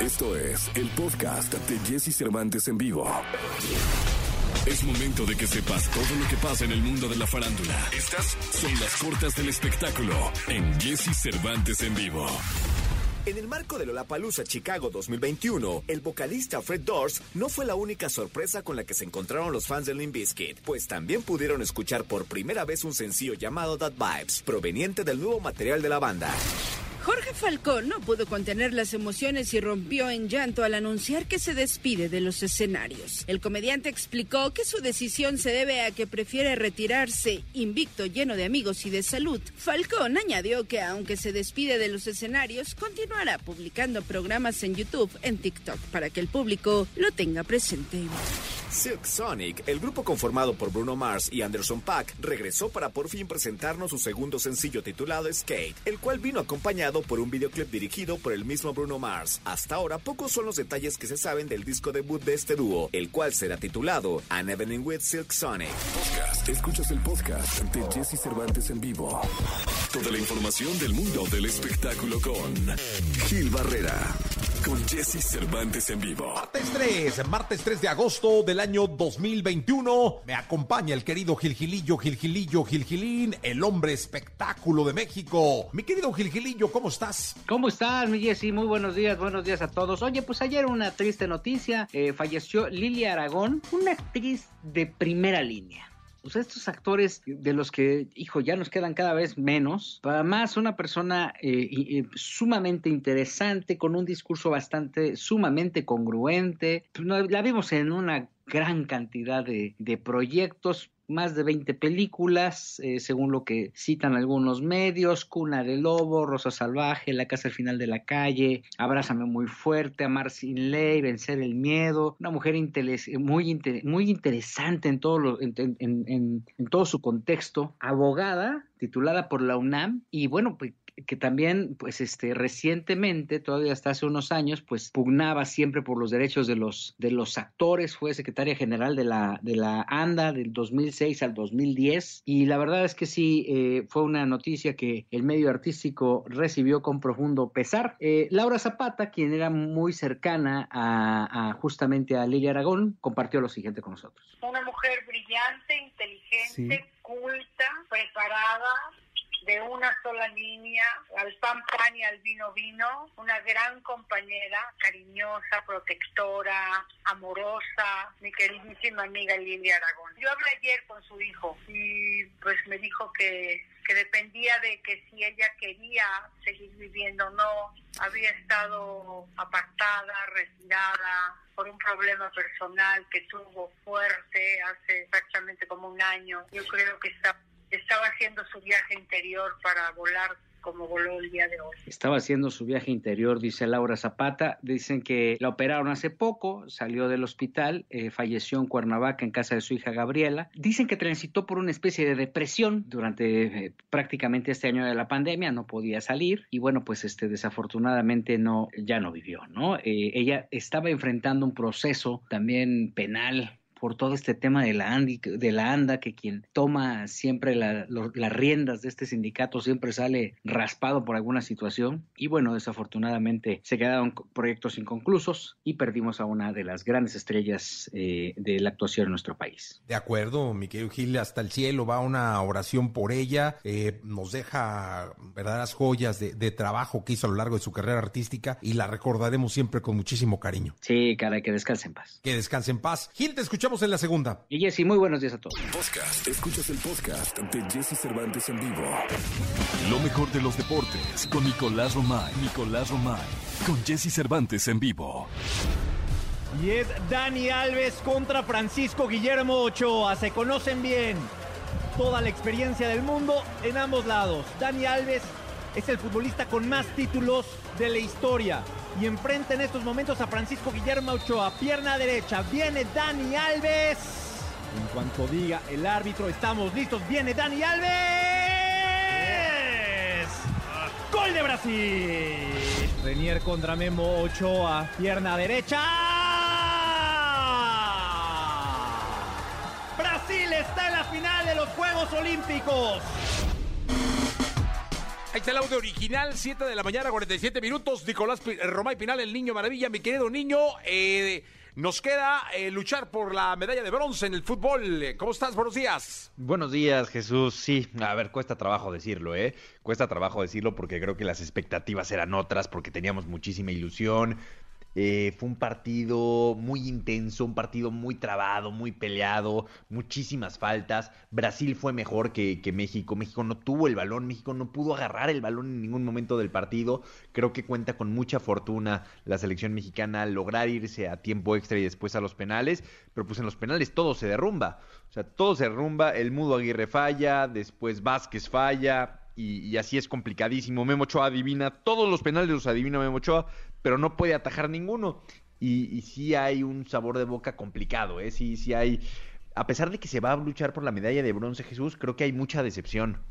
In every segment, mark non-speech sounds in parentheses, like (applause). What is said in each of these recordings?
Esto es el podcast de Jesse Cervantes en vivo. Es momento de que sepas todo lo que pasa en el mundo de la farándula. Estas son las cortas del espectáculo en Jesse Cervantes en vivo. En el marco de Lollapalooza Chicago 2021, el vocalista Fred Durst no fue la única sorpresa con la que se encontraron los fans de Limp Bizkit, pues también pudieron escuchar por primera vez un sencillo llamado That Vibes, proveniente del nuevo material de la banda. Jorge Falcón no pudo contener las emociones y rompió en llanto al anunciar que se despide de los escenarios. El comediante explicó que su decisión se debe a que prefiere retirarse invicto, lleno de amigos y de salud. Falcón añadió que aunque se despide de los escenarios, continuará publicando programas en YouTube, en TikTok, para que el público lo tenga presente. Silk Sonic, el grupo conformado por Bruno Mars y Anderson Paak, regresó para por fin presentarnos su segundo sencillo titulado Skate, el cual vino acompañado por un videoclip dirigido por el mismo Bruno Mars. Hasta ahora, pocos son los detalles que se saben del disco debut de este dúo, el cual será titulado An Evening with Silk Sonic. Podcast. Escuchas el podcast de Jesse Cervantes en vivo. Toda la información del mundo del espectáculo con Gil Barrera. Con Jesse Cervantes en vivo. Martes 3, martes 3 de agosto del año 2021. Me acompaña el querido Gilgilillo, Gilgilillo, Gilgilín, el hombre espectáculo de México. Mi querido Gilgilillo, ¿cómo estás? ¿Cómo estás, mi Jessy? Muy buenos días, buenos días a todos. Oye, pues ayer una triste noticia. Eh, falleció Lilia Aragón, una actriz de primera línea. Sea, estos actores de los que, hijo, ya nos quedan cada vez menos. Además, una persona eh, y sumamente interesante, con un discurso bastante, sumamente congruente. No, La vimos en una gran cantidad de, de proyectos, más de 20 películas, eh, según lo que citan algunos medios, Cuna de Lobo, Rosa Salvaje, La Casa al Final de la Calle, Abrázame muy fuerte, Amar sin ley, Vencer el miedo, una mujer interes- muy, muy interesante en todo, lo- en- en- en- en todo su contexto, abogada, titulada por la UNAM, y bueno, pues que también, pues, este, recientemente, todavía hasta hace unos años, pues, pugnaba siempre por los derechos de los, de los actores, fue secretaria general de la, de la ANDA del 2006 al 2010, y la verdad es que sí, eh, fue una noticia que el medio artístico recibió con profundo pesar. Eh, Laura Zapata, quien era muy cercana a, a justamente a Lilia Aragón, compartió lo siguiente con nosotros. una mujer brillante, inteligente, culta, preparada, de una sola línea, al pan pan y al vino vino, una gran compañera, cariñosa, protectora, amorosa, mi queridísima amiga Lilia Aragón. Yo hablé ayer con su hijo y pues me dijo que, que dependía de que si ella quería seguir viviendo o no, había estado apartada, retirada por un problema personal que tuvo fuerte hace exactamente como un año. Yo creo que está, estaba haciendo su viaje interior para volar como voló el día de hoy. Estaba haciendo su viaje interior, dice Laura Zapata. Dicen que la operaron hace poco, salió del hospital, eh, falleció en Cuernavaca en casa de su hija Gabriela. Dicen que transitó por una especie de depresión durante eh, prácticamente este año de la pandemia, no podía salir y bueno, pues este desafortunadamente no ya no vivió, ¿no? Eh, ella estaba enfrentando un proceso también penal por todo este tema de la, ANDI, de la ANDA, que quien toma siempre la- lo- las riendas de este sindicato siempre sale raspado por alguna situación. Y bueno, desafortunadamente se quedaron proyectos inconclusos y perdimos a una de las grandes estrellas eh, de la actuación en nuestro país. De acuerdo, mi querido Gil, hasta el cielo va una oración por ella. eh, nos deja verdaderas joyas de, de trabajo que hizo a lo largo de su carrera artística y la recordaremos siempre con muchísimo cariño. Sí, caray, que descanse en paz. Que descanse en paz. Gil, te escuchamos en la segunda. Y Jessy, muy buenos días a todos. Podcast. Escuchas el podcast de Jesse Cervantes en vivo. Lo mejor de los deportes con Nicolás Romay. Nicolás Romay. Con Jesse Cervantes en vivo. Y es Dani Alves contra Francisco Guillermo Ochoa. Se conocen bien. Toda la experiencia del mundo en ambos lados. Dani Alves es el futbolista con más títulos de la historia. Y enfrenta en estos momentos a Francisco Guillermo Ochoa. Pierna derecha. Viene Dani Alves. En cuanto diga el árbitro, estamos listos. Viene Dani Alves. Gol de Brasil. Renier contra Memo Ochoa. Pierna derecha. Brasil está en la final de los Juegos Olímpicos. Ahí está el audio original, 7 de la mañana, 47 minutos. Nicolás Romay Pinal, el niño maravilla, mi querido niño. eh, nos queda eh, luchar por la medalla de bronce en el fútbol. ¿Cómo estás? Buenos días. Buenos días, Jesús. Sí, a ver, cuesta trabajo decirlo, ¿eh? Cuesta trabajo decirlo porque creo que las expectativas eran otras, porque teníamos muchísima ilusión. Eh, fue un partido muy intenso, un partido muy trabado, muy peleado, muchísimas faltas. Brasil fue mejor que, México. México no tuvo el balón, México no pudo agarrar el balón en ningún momento del partido. Creo que cuenta con mucha fortuna la selección mexicana al lograr irse a tiempo extra y después a los penales, pero pues en los penales todo se derrumba. O sea, todo se derrumba, el Mudo Aguirre falla, después Vázquez falla, y, y así es complicadísimo. Memo Ochoa adivina, todos los penales los adivina Memo Ochoa, pero no puede atajar ninguno. Y, y sí hay un sabor de boca complicado, ¿eh? Sí, sí hay... A pesar de que se va a luchar por la medalla de bronce, Jesús, creo que hay mucha decepción.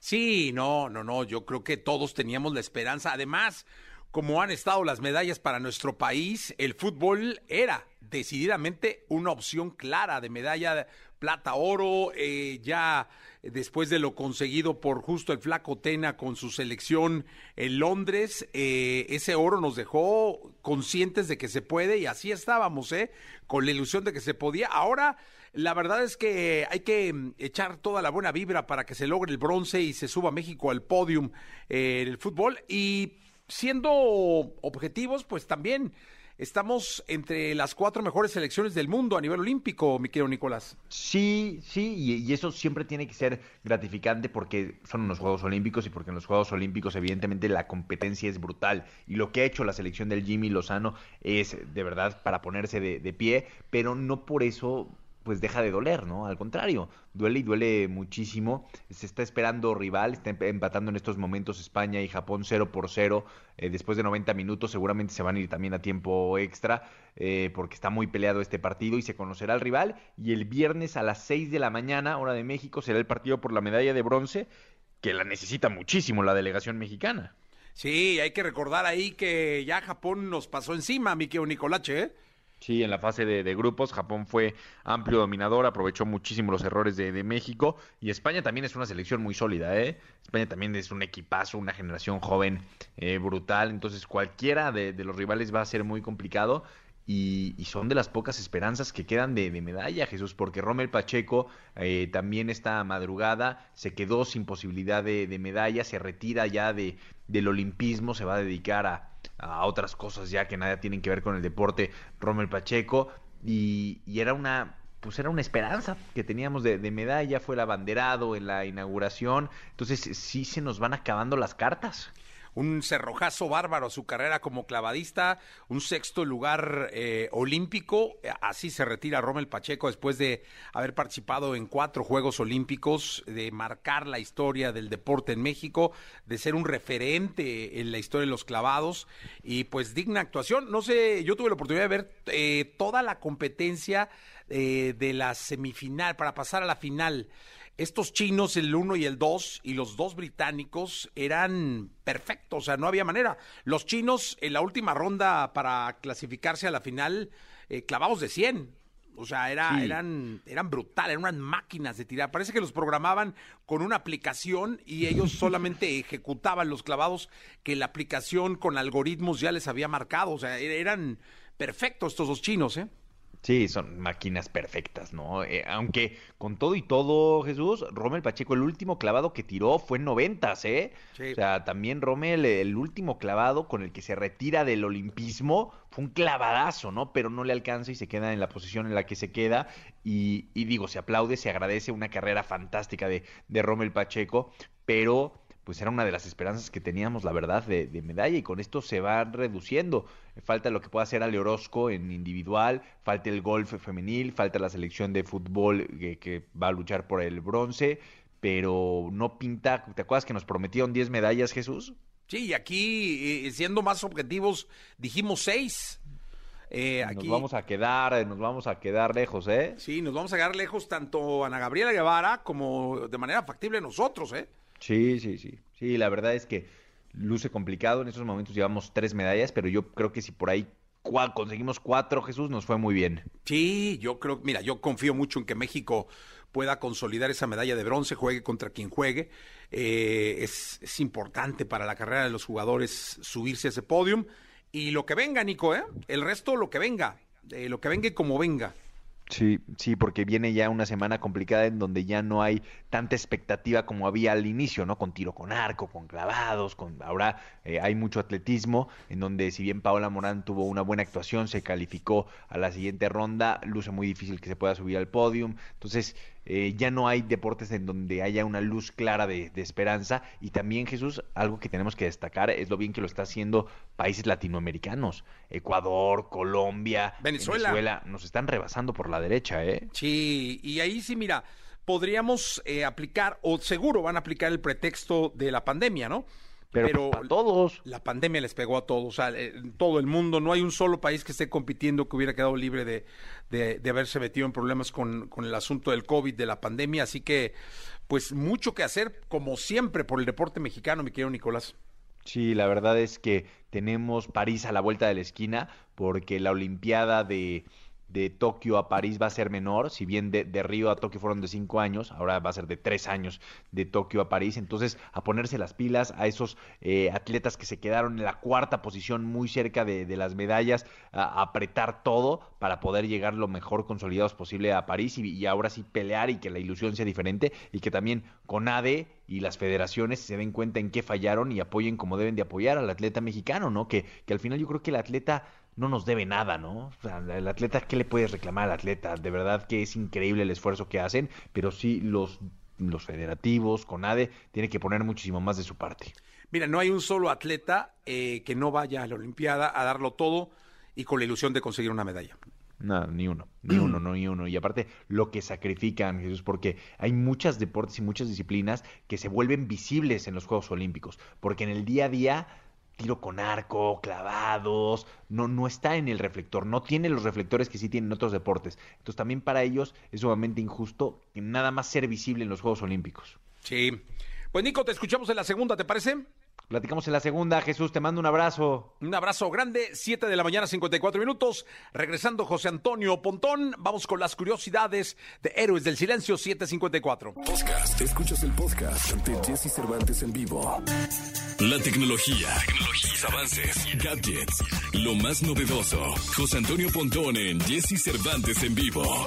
Sí, no, no, no. Yo creo que todos teníamos la esperanza. Además, como han estado las medallas para nuestro país, el fútbol era decididamente una opción clara de medalla plata, oro, eh, ya después de lo conseguido por justo el flaco Tena con su selección en Londres, eh, ese oro nos dejó conscientes de que se puede y así estábamos, ¿eh? Con la ilusión de que se podía. Ahora, la verdad es que hay que mm, echar toda la buena vibra para que se logre el bronce y se suba México al podium eh, en el fútbol y siendo objetivos, pues también estamos entre las cuatro mejores selecciones del mundo a nivel olímpico, mi querido Nicolás. Sí, sí, y, eso siempre tiene que ser gratificante porque son unos Juegos Olímpicos y porque en los Juegos Olímpicos evidentemente la competencia es brutal y lo que ha hecho la selección del Jimmy Lozano es de verdad para ponerse de pie, pero no por eso pues deja de doler, ¿no? Al contrario, duele y duele muchísimo. Se está esperando rival, está em- empatando en estos momentos España y Japón 0 por 0. Eh, después de 90 minutos seguramente se van a ir también a tiempo extra eh, porque está muy peleado este partido y se conocerá el rival. Y el viernes a las 6 de la mañana, hora de México, será el partido por la medalla de bronce que la necesita muchísimo la delegación mexicana. Sí, hay que recordar ahí que ya Japón nos pasó encima, mi Nicolache, ¿eh? Sí, en la fase de, grupos Japón fue amplio dominador, aprovechó muchísimo los errores de, de México y España también es una selección muy sólida, ¿eh? España también es un equipazo, una generación joven eh, brutal, entonces cualquiera de los rivales va a ser muy complicado y, y son de las pocas esperanzas que quedan de, medalla, Jesús, porque Rommel Pacheco eh, también esta madrugada se quedó sin posibilidad de, de medalla, se retira ya de, del olimpismo, se va a dedicar a, a otras cosas ya que nada tienen que ver con el deporte, Rommel Pacheco, y, y era una pues era una esperanza que teníamos de, de medalla, fue el abanderado en la inauguración, entonces sí se nos van acabando las cartas. Un cerrojazo bárbaro a su carrera como clavadista, un sexto lugar eh, olímpico, así se retira Rommel Pacheco después de haber participado en cuatro Juegos Olímpicos, de marcar la historia del deporte en México, de ser un referente en la historia de los clavados y pues digna actuación. No sé, yo tuve la oportunidad de ver eh, toda la competencia eh, de la semifinal para pasar a la final. Estos chinos, el 1 y el 2, y los dos británicos eran perfectos, o sea, no había manera. Los chinos en la última ronda para clasificarse a la final, eh, clavados de 100. O sea, era, Sí. eran, eran brutales, eran unas máquinas de tirar. Parece que los programaban con una aplicación y ellos (laughs) solamente ejecutaban los clavados que la aplicación con algoritmos ya les había marcado. O sea, e- eran perfectos estos dos chinos, ¿eh? Sí, son máquinas perfectas, ¿no? Eh, aunque con todo y todo, Jesús, Rommel Pacheco, el último clavado que tiró fue en noventas, ¿eh? Sí. O sea, también Rommel, el último clavado con el que se retira del olimpismo, fue un clavadazo, ¿no? Pero no le alcanza y se queda en la posición en la que se queda. Y, y digo, se aplaude, se agradece una carrera fantástica de, de Rommel Pacheco, pero pues era una de las esperanzas que teníamos, la verdad, de, de medalla y con esto se va reduciendo. Falta lo que pueda hacer Ale Orozco en individual, falta el golf femenil, falta la selección de fútbol que, que va a luchar por el bronce, pero no pinta, ¿te acuerdas que nos prometieron 10 medallas, Jesús? Sí, y aquí, eh, siendo más objetivos, dijimos seis. Eh, aquí, Nos vamos a quedar, eh, nos vamos a quedar lejos, ¿eh? Sí, nos vamos a quedar lejos tanto Ana Gabriela Guevara como de manera factible nosotros, ¿eh? Sí, sí, sí. Sí, la verdad es que luce complicado. En estos momentos llevamos tres medallas, pero yo creo que si por ahí conseguimos cuatro, Jesús, nos fue muy bien. Sí, yo creo, mira, yo confío mucho en que México pueda consolidar esa medalla de bronce, juegue contra quien juegue. Eh, es, importante para la carrera de los jugadores subirse a ese podium. Y lo que venga, Nico, ¿eh? El resto, lo que venga. Lo que venga y como venga. Sí, sí, porque viene ya una semana complicada en donde ya no hay tanta expectativa como había al inicio, ¿no? Con tiro con arco, con clavados, con ahora eh, hay mucho atletismo, en donde si bien Paola Morán tuvo una buena actuación, se calificó a la siguiente ronda, luce muy difícil que se pueda subir al podium. Entonces, eh, ya no hay deportes en donde haya una luz clara de, esperanza. Y también, Jesús, algo que tenemos que destacar es lo bien que lo está haciendo países latinoamericanos. Ecuador, Colombia, Venezuela. nos están rebasando por la derecha, ¿eh? Sí, y ahí sí, mira, podríamos eh, aplicar, o seguro van a aplicar el pretexto de la pandemia, ¿no? Pero, pues, todos. La pandemia les pegó a todos, o sea, en todo el mundo. No hay un solo país que esté compitiendo que hubiera quedado libre de, de, haberse metido en problemas con, con, el asunto del COVID, de la pandemia. Así que, pues, mucho que hacer, como siempre, por el deporte mexicano, mi querido Nicolás. Sí, la verdad es que tenemos París a la vuelta de la esquina, porque la Olimpiada de de Tokio a París va a ser menor, si bien de, Río a Tokio fueron de cinco años, ahora va a ser de tres años de Tokio a París, entonces a ponerse las pilas a esos eh, atletas que se quedaron en la cuarta posición muy cerca de, las medallas, a, apretar todo para poder llegar lo mejor consolidados posible a París y, ahora sí pelear y que la ilusión sea diferente y que también con ADE y las federaciones se den cuenta en qué fallaron y apoyen como deben de apoyar al atleta mexicano, ¿no? Que, que al final yo creo que el atleta no nos debe nada, ¿no? O sea, el atleta, ¿qué le puedes reclamar al atleta? De verdad que es increíble el esfuerzo que hacen, pero sí los, los federativos, CONADE, tiene que poner muchísimo más de su parte. Mira, no hay un solo atleta eh, que no vaya a la Olimpiada a darlo todo y con la ilusión de conseguir una medalla. Nada, ni uno, ni uno, no, ni uno. Y aparte, lo que sacrifican, Jesús, porque hay muchas deportes y muchas disciplinas que se vuelven visibles en los Juegos Olímpicos, porque en el día a día tiro con arco, clavados, no, no está en el reflector, no tiene los reflectores que sí tienen otros deportes. Entonces también para ellos es sumamente injusto nada más ser visible en los Juegos Olímpicos. Sí. Pues Nico, te escuchamos en la segunda, ¿te parece? Platicamos en la segunda. Jesús, te mando un abrazo. Un abrazo grande. Siete de la mañana, 54 minutos. Regresando José Antonio Pontón. Vamos con las curiosidades de Héroes del Silencio, 754. Podcast. Escuchas el podcast de Jesse Cervantes en vivo. La tecnología, tecnologías, avances, gadgets, lo más novedoso. José Antonio Pontón en Jesse Cervantes en vivo.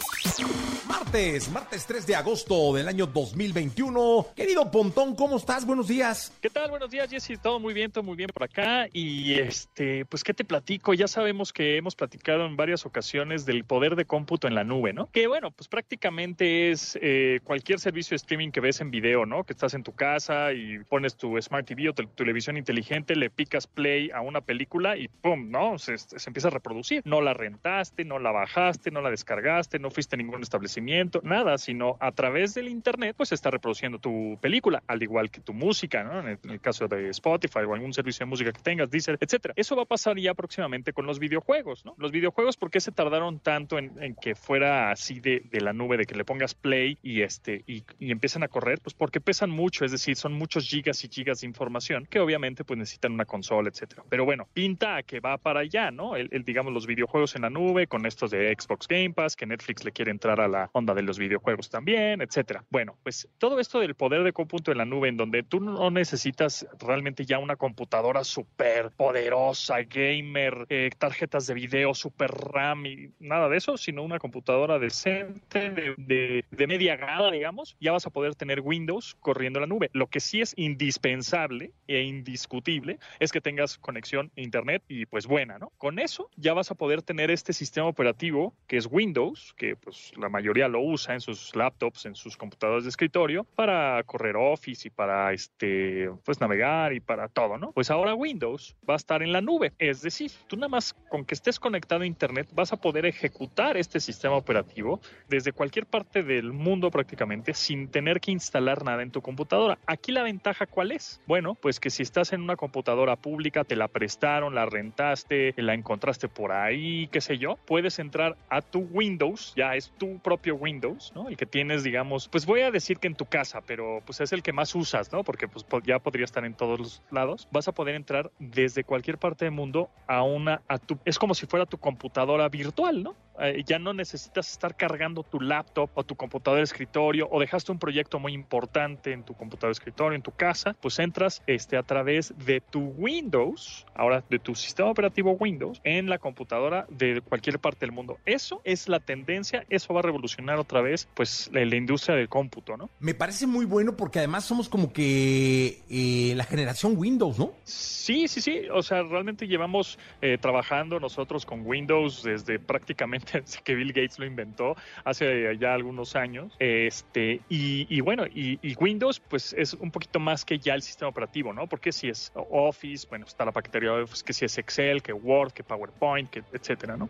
Martes, martes 3 de agosto del año 2021. Querido Pontón, ¿cómo estás? Buenos días. ¿Qué tal? Buenos días, Jesse. Todo muy bien, todo muy bien por acá. Y este, pues, ¿qué te platico? Ya sabemos que hemos platicado en varias ocasiones del poder de cómputo en la nube, ¿no? Que bueno, pues prácticamente es eh, cualquier servicio de streaming que ves en video, ¿no? Que estás en tu casa y pones tu Smart TV o tu televisión inteligente, le picas play a una película y ¡pum! ¿no? Se, empieza a reproducir. No la rentaste, no la bajaste, no la descargaste, no fuiste a ningún establecimiento, nada, sino a través del Internet, pues está reproduciendo tu película, al igual que tu música, ¿no? En el, caso de Spotify o algún servicio de música que tengas, Deezer, etcétera. Eso va a pasar ya próximamente con los videojuegos, ¿no? Los videojuegos, ¿por qué se tardaron tanto en, que fuera así de, la nube, de que le pongas play y este y, y empiezan a correr? Pues porque pesan mucho, es decir, son muchos gigas y gigas de información que obviamente pues necesitan una consola, etcétera. Pero bueno, pinta a que va para allá, ¿no? El, digamos los videojuegos en la nube con estos de Xbox Game Pass, que Netflix le quiere entrar a la onda de los videojuegos también, etcétera. Bueno, pues todo esto del poder de cómputo en la nube en donde tú no necesitas realmente ya una computadora súper poderosa, gamer, eh, tarjetas de video, super RAM y nada de eso, sino una computadora decente de, de, de media gama, digamos, ya vas a poder tener Windows corriendo en la nube. Lo que sí es indispensable e indispensable discutible es que tengas conexión a internet y pues buena, ¿no? Con eso ya vas a poder tener este sistema operativo que es Windows, que pues la mayoría lo usa en sus laptops, en sus computadoras de escritorio para correr Office y para este pues navegar y para todo, ¿no? Pues ahora Windows va a estar en la nube, es decir, tú nada más con que estés conectado a internet vas a poder ejecutar este sistema operativo desde cualquier parte del mundo prácticamente sin tener que instalar nada en tu computadora. Aquí la ventaja cuál es? Bueno, pues que si estás en una computadora pública, te la prestaron, la rentaste, la encontraste por ahí, qué sé yo, puedes entrar a tu Windows, ya es tu propio Windows, ¿no? El que tienes, digamos, pues voy a decir que en tu casa, pero pues es el que más usas, ¿no? Porque pues ya podría estar en todos los lados. Vas a poder entrar desde cualquier parte del mundo a una, a tu, es como si fuera tu computadora virtual, ¿no? Eh, ya no necesitas estar cargando tu laptop o tu computador de escritorio o dejaste un proyecto muy importante en tu computador de escritorio, en tu casa, pues entras este, a través de tu Windows, ahora de tu sistema operativo Windows, en la computadora de cualquier parte del mundo. Eso es la tendencia, eso va a revolucionar otra vez pues la, la industria del cómputo, ¿no? Me parece muy bueno porque además somos como que eh, la generación Windows, ¿no? Sí, sí, sí. O sea, realmente llevamos eh, trabajando nosotros con Windows desde prácticamente (laughs) que Bill Gates lo inventó hace ya algunos años. Este, y, bueno, y, Windows, pues es un poquito más que ya el sistema operativo, ¿no? Porque si es Office, bueno, está la paquetería Office, que si es Excel, que Word, que PowerPoint, etcétera, ¿no?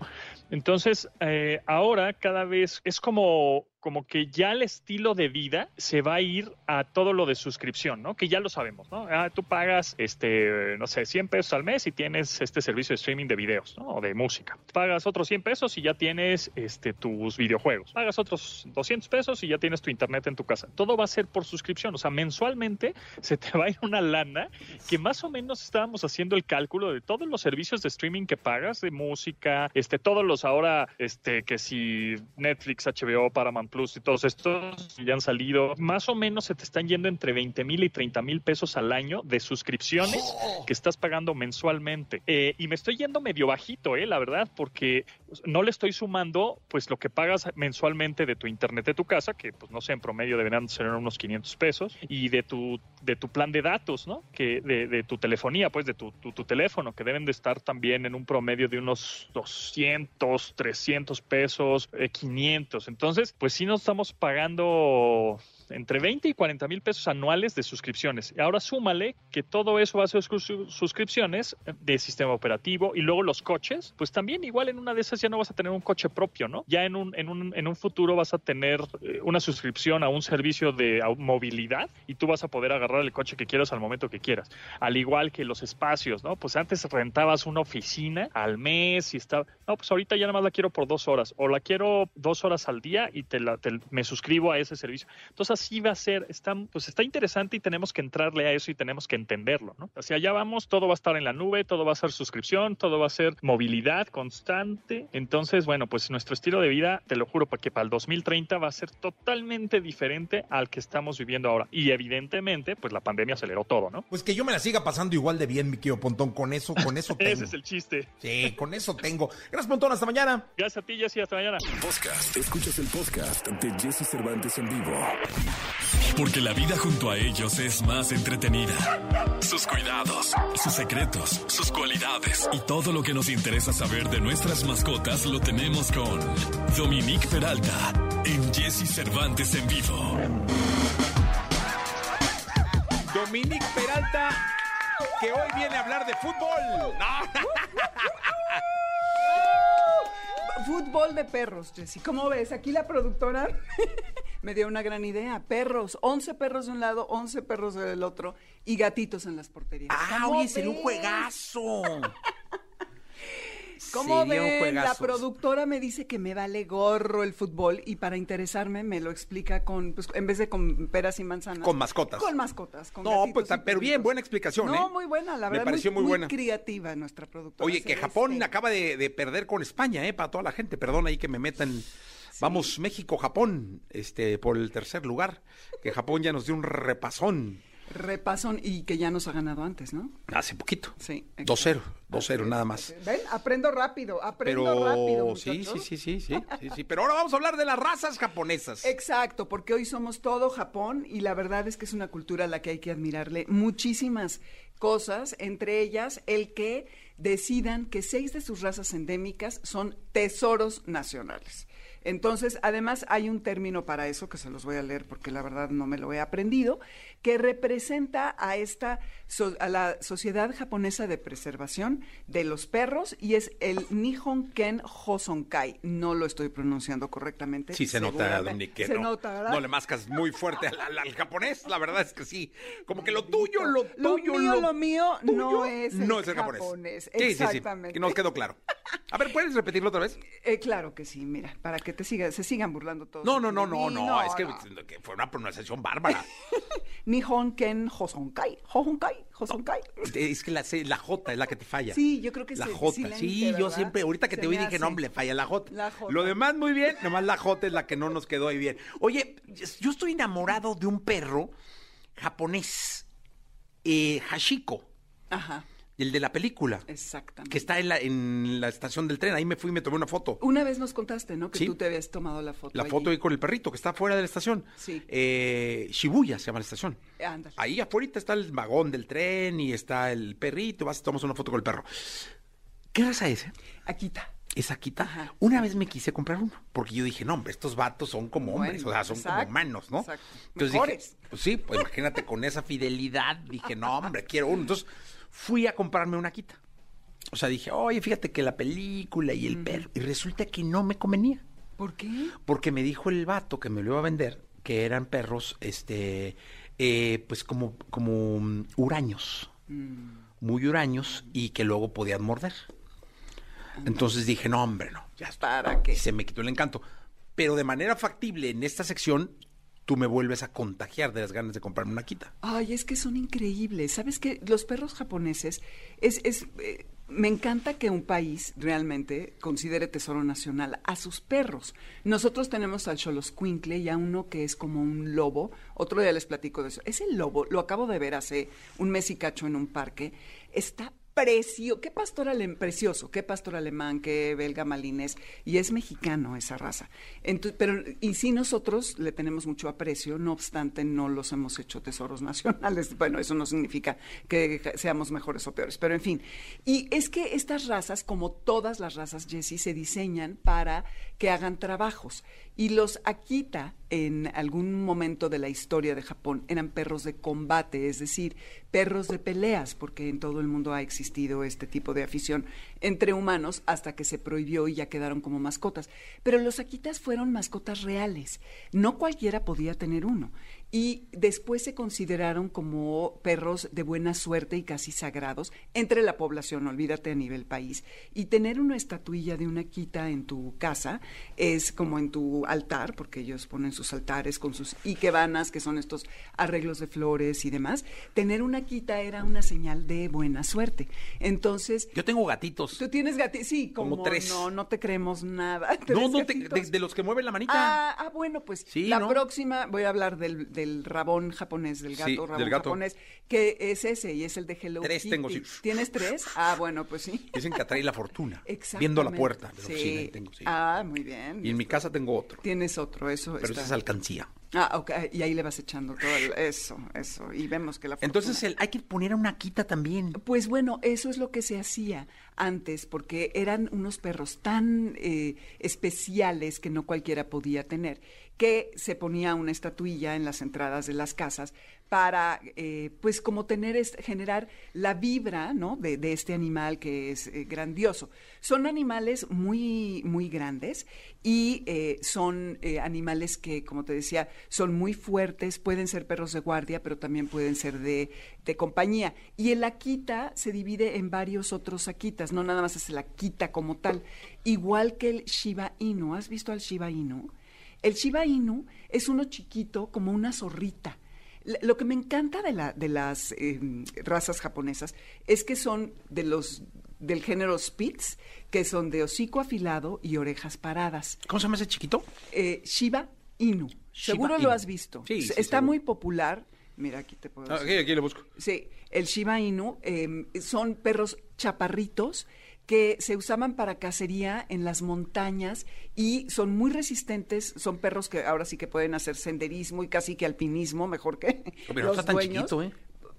Entonces, eh, ahora cada vez es como como que ya el estilo de vida se va a ir a todo lo de suscripción, ¿no? Que ya lo sabemos, ¿no? Ah, tú pagas, este, no sé, 100 pesos al mes y tienes este servicio de streaming de videos, ¿no? O de música. Pagas otros 100 pesos y ya tienes, este, tus videojuegos. Pagas otros 200 pesos y ya tienes tu internet en tu casa. Todo va a ser por suscripción, o sea, mensualmente (laughs) se te va a ir una lana que más o menos estábamos haciendo el cálculo de todos los servicios de streaming que pagas, de música, este, todos los ahora, este, que si Netflix, HBO, Paramount Plus y todos estos ya han salido, más o menos se te están yendo entre 20 mil y 30 mil pesos al año de suscripciones oh. que estás pagando mensualmente. Eh, y me estoy yendo medio bajito, eh, la verdad, porque no le estoy sumando pues lo que pagas mensualmente de tu internet de tu casa, que pues no sé, en promedio deberían ser unos 500 pesos, y de tu, de tu plan de datos, ¿no? Que de, de tu telefonía, pues de tu, tu, tu, teléfono, que deben de estar también en un promedio de unos 200, 300 pesos, eh, 500. Entonces, pues sí nos estamos pagando entre 20 y 40 mil pesos anuales de suscripciones. Y ahora súmale que todo eso va a ser suscripciones de sistema operativo y luego los coches, pues también igual en una de esas ya no vas a tener un coche propio, ¿no? Ya en un, en un, en un futuro vas a tener eh, una suscripción a un servicio de movilidad y tú vas a poder agarrar el coche que quieras al momento que quieras. Al igual que los espacios, ¿no? Pues antes rentabas una oficina al mes y estaba, no, pues ahorita ya nada más la quiero por dos horas o la quiero dos horas al día y te la, te, me suscribo a ese servicio. Entonces así va a ser, está, pues está interesante y tenemos que entrarle a eso y tenemos que entenderlo, ¿no? Hacia allá vamos, todo va a estar en la nube, todo va a ser suscripción, todo va a ser movilidad constante. Entonces, bueno, pues nuestro estilo de vida, te lo juro, para que para el 2030 va a ser totalmente diferente al que estamos viviendo ahora. Y evidentemente, pues la pandemia aceleró todo, ¿no? Pues que yo me la siga pasando igual de bien, mi querido Pontón, con eso, con eso (laughs) tengo. Ese es el chiste. Sí, con eso tengo. Gracias, Pontón, hasta mañana. Gracias a ti, Jessy, hasta mañana. Podcast, escuchas el podcast de Jesse Cervantes en vivo. Porque la vida junto a ellos es más entretenida. Sus cuidados, sus secretos, sus cualidades y todo lo que nos interesa saber de nuestras mascotas lo tenemos con Dominique Peralta en Jesse Cervantes en vivo. Dominique Peralta, que hoy viene a hablar de fútbol. (laughs) Fútbol de perros, Jessy. ¿Cómo ves? Aquí la productora (laughs) me dio una gran idea. Perros, 11 perros de un lado, 11 perros del otro y gatitos en las porterías. Ah, oye, sería un juegazo. ¿Cómo ven? La productora me dice que me vale gorro el fútbol y para interesarme me lo explica con, pues, en vez de con peras y manzanas. Con mascotas. Con mascotas. Con no, pues, pero bien, buena explicación. No, ¿eh? muy buena, la verdad. Me pareció muy, muy, buena. creativa nuestra productora. Oye, que Japón este... acaba de, de, perder con España, ¿eh? Para toda la gente. Perdón ahí que me metan. Sí. Vamos, México-Japón, este, por el tercer lugar. Que Japón ya nos dio un repasón. Repasón y que ya nos ha ganado antes, ¿no? Hace poquito. Sí. 2-0, 2-0 nada más. Ven, aprendo rápido, aprendo pero, rápido. Sí, sí, sí, sí, sí, sí, sí. Pero ahora vamos a hablar de las razas japonesas. Exacto, porque hoy somos todo Japón y la verdad es que es una cultura a la que hay que admirarle muchísimas cosas, entre ellas el que decidan que seis de sus razas endémicas son tesoros nacionales. Entonces, además hay un término para eso, que se los voy a leer porque la verdad no me lo he aprendido, que representa a esta, a la Sociedad Japonesa de Preservación de los Perros y es el Nihon Ken Hosonkai. No lo estoy pronunciando correctamente. Sí, se nota, Dominique, que se no, nota, ¿verdad? no le mascas muy fuerte al, al, al, japonés, la verdad es que sí. Como que lo tuyo, lo tuyo, lo mío, lo mío no es el no es el japonés. japonés. Exactamente. Sí, sí, sí, que nos quedó claro. A ver, ¿puedes repetirlo otra vez? Eh, claro que sí, mira, para que te siga, se sigan burlando todos. No, no, no, no, mí, no, es que, que fue una pronunciación bárbara. (laughs) Nihon Ken Hosonkai, Hosonkai, Hosonkai. Es que la, J es la que te falla. Sí, yo creo que La se- J, sí yo siempre, ahorita que Se te oí dije, no, hombre, falla la J. La J. Lo demás muy bien, nomás la J es la que no nos quedó ahí bien. Oye, yo estoy enamorado de un perro japonés, eh, Hashiko, Ajá, el de la película, exactamente. que está en la, en la estación del tren. Ahí me fui y me tomé una foto. Una vez nos contaste, ¿no? Que Sí. tú te habías tomado la foto. La allí. foto ahí con el perrito, que está fuera de la estación. Sí. Eh, Shibuya se llama la estación. Ándale. Ahí afuera está el vagón del tren y está el perrito. Vas, tomas una foto con el perro. ¿Qué raza es? eh? Akita. ¿Es Akita? Ajá. Una vez me quise comprar uno, porque yo dije, no, hombre, estos vatos son como hombres, Bueno, o sea, son como humanos, ¿no? exacto. Entonces Mejores. dije, pues sí, pues imagínate con esa fidelidad, dije, no, hombre, quiero uno. Entonces fui a comprarme una Akita. O sea, dije, oye, fíjate que la película y el perro, y resulta que no me convenía. ¿Por qué? Porque me dijo el vato que me lo iba a vender que eran perros, este, eh, pues como, como mm, huraños, muy huraños y que luego podían morder. Entonces dije, no, hombre, no, ya está. ¿Para qué? Y se me quitó el encanto. Pero de manera factible, en esta sección, tú me vuelves a contagiar de las ganas de comprarme una quita. Ay, es que son increíbles. ¿Sabes qué? Los perros japoneses es, es eh, me encanta que un país realmente considere tesoro nacional a sus perros. Nosotros tenemos al Xoloscuincle y a uno que es como un lobo. Otro día les platico de eso. Ese lobo lo acabo de ver hace un mes y cacho en un parque. Está precioso. Qué pastor alem- precioso. Qué pastor alemán, qué belga malines. Y es mexicano esa raza. Entu- pero, y sí nosotros le tenemos mucho aprecio, no obstante no los hemos hecho tesoros (laughs) nacionales. Bueno, eso no significa que seamos mejores o peores, pero en fin. Y es que estas razas, como todas las razas, Jessie, se diseñan para que hagan trabajos. Y los Akita, en algún momento de la historia de Japón, eran perros de combate, es decir, perros de peleas, porque en todo el mundo ha existido este tipo de afición entre humanos hasta que se prohibió y ya quedaron como mascotas. Pero los Akitas fueron mascotas reales. No cualquiera podía tener uno. Y después se consideraron como perros de buena suerte y casi sagrados entre la población, olvídate a nivel país. Y tener una estatuilla de una Akita en tu casa es como en tu altar, porque ellos ponen sus altares con sus ikebanas, que son estos arreglos de flores y demás. Tener una Akita era una señal de buena suerte. Entonces, Yo tengo gatitos. tú tienes gatitos, sí, como, Como tres. no, no te creemos nada. (laughs) No, ¿Tres no, te- de, los que mueven la manita. Ah, ah, bueno, pues Sí, la ¿no? próxima voy a hablar del, del rabón japonés, del gato Sí, rabón del gato. japonés, que es ese y es el de Hello Tres Kitty. tengo, sí. ¿Tienes tres? Ah, bueno, pues sí. Dicen que atrae la fortuna. Exactamente. (laughs) Viendo la puerta de la Sí. oficina. tengo, sí. Ah, muy bien. Y en mi casa tengo otro. Tienes otro, eso Pero esa es alcancía. Ah, ok, y ahí le vas echando todo el- eso, eso, y vemos que la Entonces fortuna- el- hay que poner a una quita también. Pues bueno, eso es lo que se hacía antes, porque eran unos perros tan eh, especiales que no cualquiera podía tener, que se ponía una estatuilla en las entradas de las casas para, eh, pues como tener, generar la vibra, ¿no? De, este animal que es eh, grandioso. Son animales muy, muy grandes y eh, son animales que, como te decía, son muy fuertes, pueden ser perros de guardia, pero también pueden ser de, de compañía. Y el Akita se divide en varios otros Akitas, no nada más es el Akita como tal, igual que el Shiba Inu. ¿Has visto al Shiba Inu? El Shiba Inu es uno chiquito como una zorrita. Lo que me encanta de, la, de las eh, razas japonesas es que son de los del género Spitz, que son de hocico afilado y orejas paradas. ¿Cómo se llama ese chiquito? Eh, Shiba Inu. Shiba Seguro Inu. lo has visto. Sí, sí, Está seguro. muy popular. Mira, aquí te puedo Ah, aquí, aquí le busco. Sí, el Shiba Inu eh, son perros chaparritos que se usaban para cacería en las montañas y son muy resistentes, son perros que ahora sí que pueden hacer senderismo y casi que alpinismo, mejor que Pero no los está tan dueños. chiquito, ¿eh?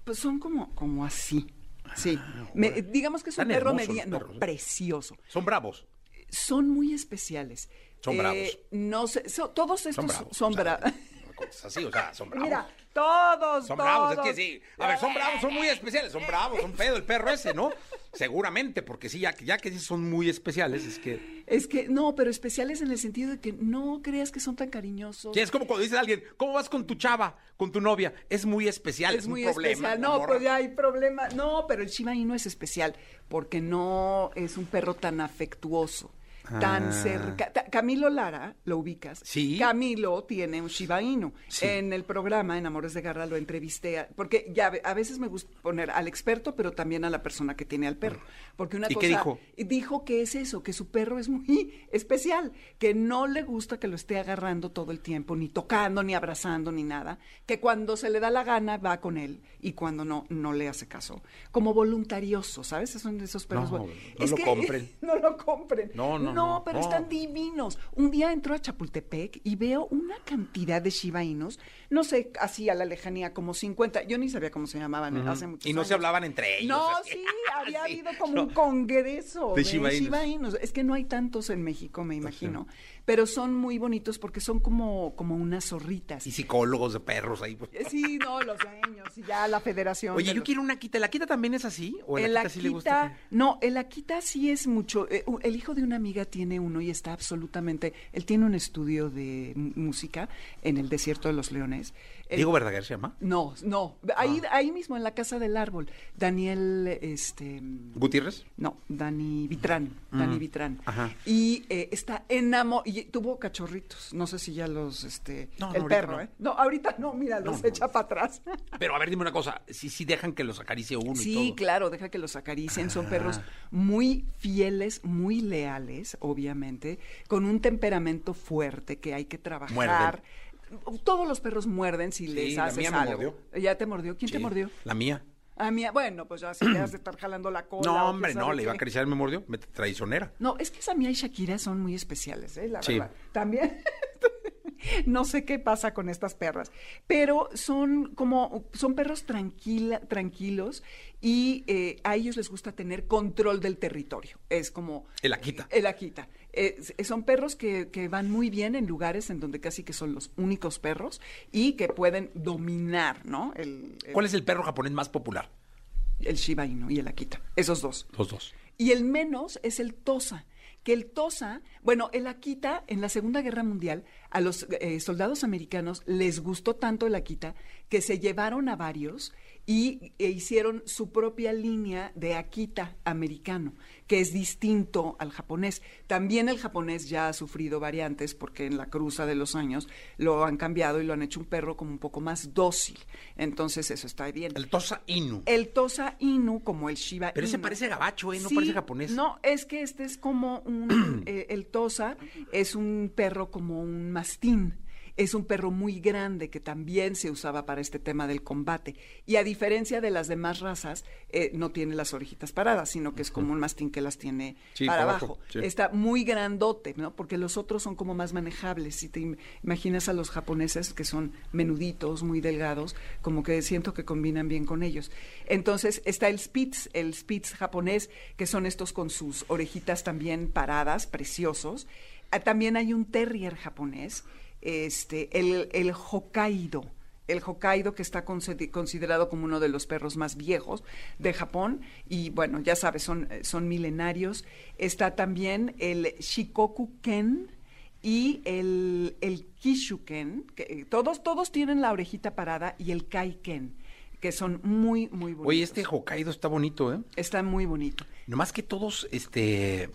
Pues son como, como así. Sí, Ah, Me- órale. digamos que es un perro mediano, ¿eh? precioso Son bravos. son muy especiales. Son bravos. No sé, so- todos estos bravos, son bravos. Contestas así, o sea, son bravos. Mira, todos, Son todos. bravos, es que sí. A ver, son bravos, son muy especiales, son bravos, son pedo el perro ese, ¿no? Seguramente, porque sí, ya, que- ya que sí son muy especiales, es que... Es que, no, pero especiales en el sentido de que no creas que son tan cariñosos. Sí, es como cuando dices a alguien, ¿cómo vas con tu chava, con tu novia? Es muy especial, es, es muy problema. especial. No, morra. pues ya hay problema. No, pero el Shiba Inu es especial porque no es un perro tan afectuoso. Tan Ah. cerca. Camilo Lara, lo ubicas. Sí. Camilo tiene un Shiba Inu. Sí. En el programa En Amores de Garra lo entrevisté, a- porque ya a veces me gusta poner al experto, pero también a la persona que tiene al perro. Porque una ¿Y cosa. qué dijo? Dijo que es eso, que su perro es muy especial, que no le gusta que lo esté agarrando todo el tiempo, ni tocando, ni abrazando, ni nada, que cuando se le da la gana va con él y cuando no, no le hace caso. Como voluntarioso, ¿sabes? Son esos perros. No, no lo compren. (laughs) no lo compren. No, no, no, pero no. están divinos. Un día entro a Chapultepec y veo una cantidad de Shiba Inus, no sé, así a la lejanía, como 50. Yo ni sabía cómo se llamaban hace muchos Y no se hablaban entre ellos. No, así. sí, (laughs) había Sí, habido como no. un congreso De de, Shiba Shiba, Inus. Inus. Es que no hay tantos en México, me imagino. Pero son muy bonitos porque son como, como unas zorritas. Y psicólogos de perros ahí. pues. Eh, Sí, no, los dueños y ya la federación. Oye, yo los- quiero una Akita. ¿El Akita también es así? ¿O el, el Akita sí le gusta? no, el Akita sí es mucho. eh, el hijo de una amiga tiene uno y está absolutamente. Él tiene un estudio de música en el desierto de los leones. ¿Diego Verdaguer se llama? No, no. Ahí, Ah. ahí mismo en la casa del árbol. Daniel, este. ¿Gutiérrez? No, Dani Vitrán, Dani Mm, Vitrán. ajá. Y eh, está enamorado, y tuvo cachorritos, no sé si ya los, este, No, el perro, no. ¿eh? No, ahorita no, mira, los echa para atrás. (laughs) Pero a ver, dime una cosa. Sí, sí dejan que los acaricie uno y Sí, claro, deja que los acaricien, son Ah. perros muy fieles, muy leales, obviamente, con un temperamento fuerte que hay que trabajar. Todos los perros muerden si les la haces mía me algo. mordió. ¿Ya te mordió? ¿Quién te mordió? La mía. A mí, bueno, pues ya si le has de estar jalando la cola. No, hombre, no, le iba a acariciar, me mordió. Me traicionera. No, es que Samia y Shakira son muy especiales, ¿eh? La Sí. verdad. También. (laughs) no sé qué pasa con estas perras, pero son como, son perros tranquila, tranquilos y eh, a ellos les gusta tener control del territorio. Es como... El Akita. El Akita. Eh, son perros que, que van muy bien en lugares en donde casi que son los únicos perros y que pueden dominar, ¿no? El, el- ¿Cuál es el perro japonés más popular? el Shiba Inu y el Akita. Esos dos. Los dos. Y el menos es el Tosa. Que el Tosa, bueno, el Akita en la Segunda Guerra Mundial, a los eh, soldados americanos les gustó tanto el Akita que se llevaron a varios y e hicieron su propia línea de Akita americano, que es distinto al japonés. También el japonés ya ha sufrido variantes porque en la cruza de los años lo han cambiado y lo han hecho un perro como un poco más dócil. Entonces eso está bien. El Tosa Inu. El Tosa Inu, como el Shiba Pero ese parece gabacho, ¿eh? No Sí, parece japonés. No, es que este es como un. (clears throat) eh, el Tosa es un perro como un mastín. Es un perro muy grande que también se usaba para este tema del combate. Y a diferencia de las demás razas, eh, no tiene las orejitas paradas, sino que es como un mastín que las tiene Sí, para abajo. abajo, sí. Está muy grandote, ¿no? Porque los otros son como más manejables. Si te im- imaginas a los japoneses que son menuditos, muy delgados, como que siento que combinan bien con ellos. Entonces está el Spitz, el Spitz japonés, que son estos con sus orejitas también paradas, preciosos. Ah, También hay un terrier japonés, este, el, el Hokkaido. El Hokkaido, que está consi- considerado como uno de los perros más viejos de Japón, y bueno, ya sabes, son, son milenarios. Está también el Shikoku Ken y el, el Kishu Ken, que eh, todos, todos tienen la orejita parada, y el Kai Ken, que son muy, muy bonitos. Oye, este Hokkaido está bonito, ¿eh? Está muy bonito. Nomás que todos, este...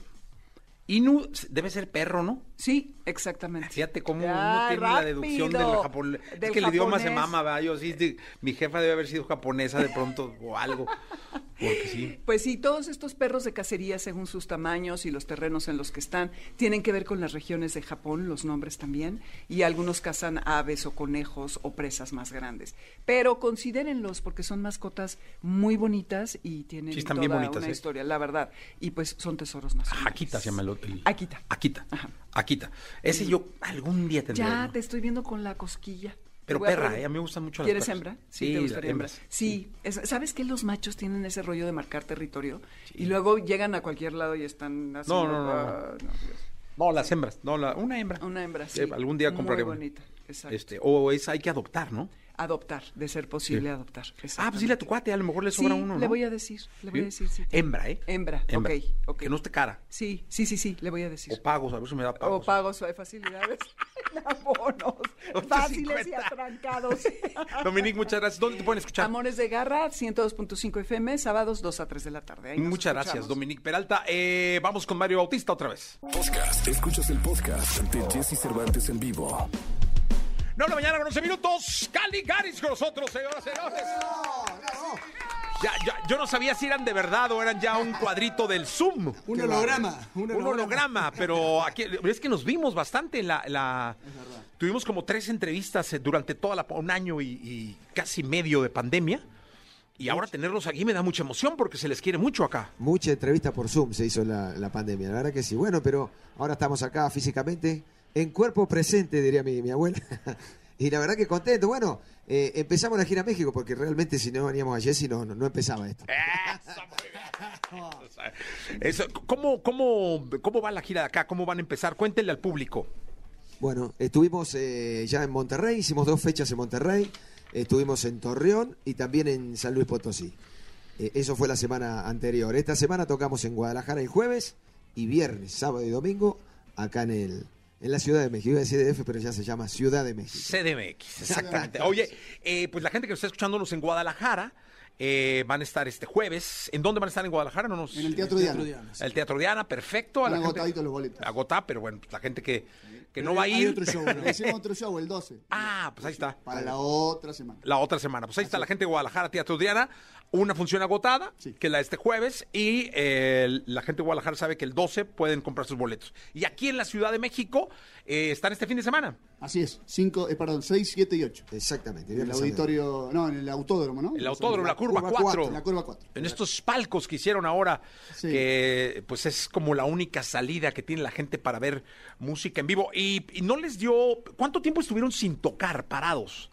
Inu debe ser perro, ¿no? Sí, exactamente. Fíjate cómo Ya, uno tiene la deducción del rápido. japonés. Es Del que el idioma se mama, ¿verdad? Yo sí, mi jefa debe haber sido japonesa de pronto o algo. Porque sí. Pues sí, todos estos perros de cacería, según sus tamaños y los terrenos en los que están, tienen que ver con las regiones de Japón, los nombres también, y algunos cazan aves o conejos o presas más grandes. Pero considérenlos porque son mascotas muy bonitas y tienen Sí, toda bonitas, una ¿eh? historia, la verdad. Y pues son tesoros nacionales. Akita se llama el Akita. Akita. Ajá. Akita. Ese yo algún día tendré. Ya uno. te estoy viendo con la cosquilla. Pero a perra, pregun- ¿eh? A mí me gustan mucho ¿Quieres hembra? Sí, te gustaría hembra. Sí, es- ¿sabes que los machos tienen ese rollo de marcar territorio? Y luego llegan a cualquier lado y están así. No, no, no, no. no. No, las hembras. No, la, una hembra. Una hembra, sí. Eh, algún día compraré Muy una. bonita, exacto. Este, o es hay que adoptar, ¿no? Adoptar, de ser posible Sí. adoptar. Ah, pues dile a tu cuate, a lo mejor le sobra Sí, uno, ¿no? le voy a decir, le voy a decir. sí. Hembra, ¿eh? Hembra, Hembra. ok, ok. Que no esté cara. Sí, sí, sí, sí, le voy a decir. O pagos, a ver si me da O pagos. pagos (laughs) (laughs) o de facilidades. Abonos. Fáciles y atrancados. (laughs) Dominique, muchas gracias. ¿Dónde te pueden escuchar? Amores de Garra, 102.5 FM, sábados 2 a 3 de la tarde. Ahí Muchas gracias. Dominique Peralta. Eh, vamos con Mario Bautista otra vez. Podcast. Escuchas el podcast de Jesse Cervantes en vivo. 9 de la mañana con 11 minutos. Cali Garis con nosotros, señoras y señores. Ya, ya, yo no sabía si eran de verdad o eran ya un cuadrito del Zoom. (laughs) Un holograma. Un holograma, pero aquí es que nos vimos bastante en la, la- tuvimos como tres entrevistas eh, durante toda la un año y, y casi medio de pandemia. Y ahora tenerlos aquí me da mucha emoción porque se les quiere mucho acá. Mucha entrevista por Zoom se hizo la, la pandemia, la verdad que sí. Bueno, pero ahora estamos acá físicamente, en cuerpo presente, diría mi, mi abuela. (laughs) y la verdad que contento. Bueno, eh, empezamos la gira a México porque realmente si no veníamos a Jessy no, no, no empezaba esto. Eso, ¿cómo, cómo, ¿Cómo va la gira de acá? ¿Cómo van a empezar? Cuéntenle al público. Bueno, estuvimos eh, ya en Monterrey, hicimos dos fechas en Monterrey, estuvimos en Torreón y también en San Luis Potosí. Eh, eso fue la semana anterior. Esta semana tocamos en Guadalajara el jueves y viernes, sábado y domingo acá en el en la Ciudad de México. Iba a decir DF, pero ya se llama Ciudad de México. CDMX, exactamente. Oye, eh, pues la gente que está escuchándonos en Guadalajara eh, van a estar este jueves. ¿En dónde van a estar en Guadalajara? No nos... En el Teatro Diana. El Teatro Diana, perfecto. A la gente- los boletos. Agotá, pero bueno, pues la gente que, que no va a hay ir. otro show, ¿no? (laughs) Hicimos otro show el 12. Ah, pues ahí está. Para la otra semana. La otra semana. Pues ahí está la gente de Guadalajara, Teatro Diana. Una función agotada, que la de este jueves. Y eh, la gente de Guadalajara sabe que el 12 pueden comprar sus boletos. Y aquí en la Ciudad de México eh, están este fin de semana. Así es. Cinco, eh, perdón, 6, 7 y 8. Exactamente. En el auditorio, no, en el autódromo, ¿no? El autódromo, la curva 4. La curva 4. En estos palcos que hicieron ahora, Sí. que pues es como la única salida que tiene la gente para ver música en vivo. Y, y no les dio. ¿Cuánto tiempo estuvieron sin tocar, parados?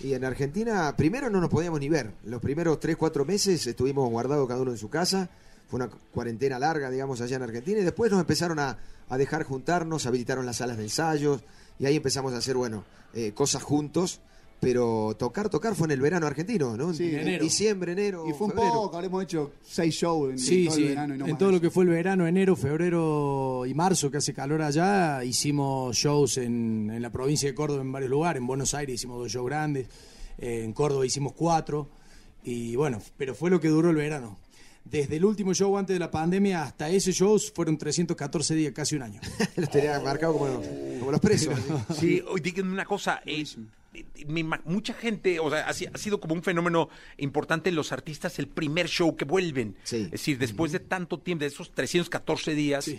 Y en Argentina, primero no nos podíamos ni ver. Los primeros 3, 4 meses estuvimos guardados cada uno en su casa. Fue una cuarentena larga, digamos, allá en Argentina. Y después nos empezaron a, a dejar juntarnos, habilitaron las salas de ensayos. Y ahí empezamos a hacer, bueno, eh, cosas juntos. Pero tocar, tocar fue en el verano argentino, ¿no? Sí, en enero. diciembre, enero. Y fue un febrero. poco, habremos hecho 6 shows en Sí, todo sí. el verano y no en más. todo lo que fue el verano, enero, febrero y marzo, que hace calor allá, hicimos shows en, en la provincia de Córdoba en varios lugares. En Buenos Aires hicimos dos shows grandes, eh, en Córdoba hicimos cuatro. Y bueno, pero fue lo que duró el verano. Desde el último show antes de la pandemia hasta ese show fueron 314 días, casi un año. (laughs) Los tenía marcados como, como los presos. Sí, hoy díganme una cosa. eh, mucha gente, o sea, ha, si- ha sido como un fenómeno importante en los artistas el primer show que vuelven. Es decir, después de tanto tiempo, de esos 314 días,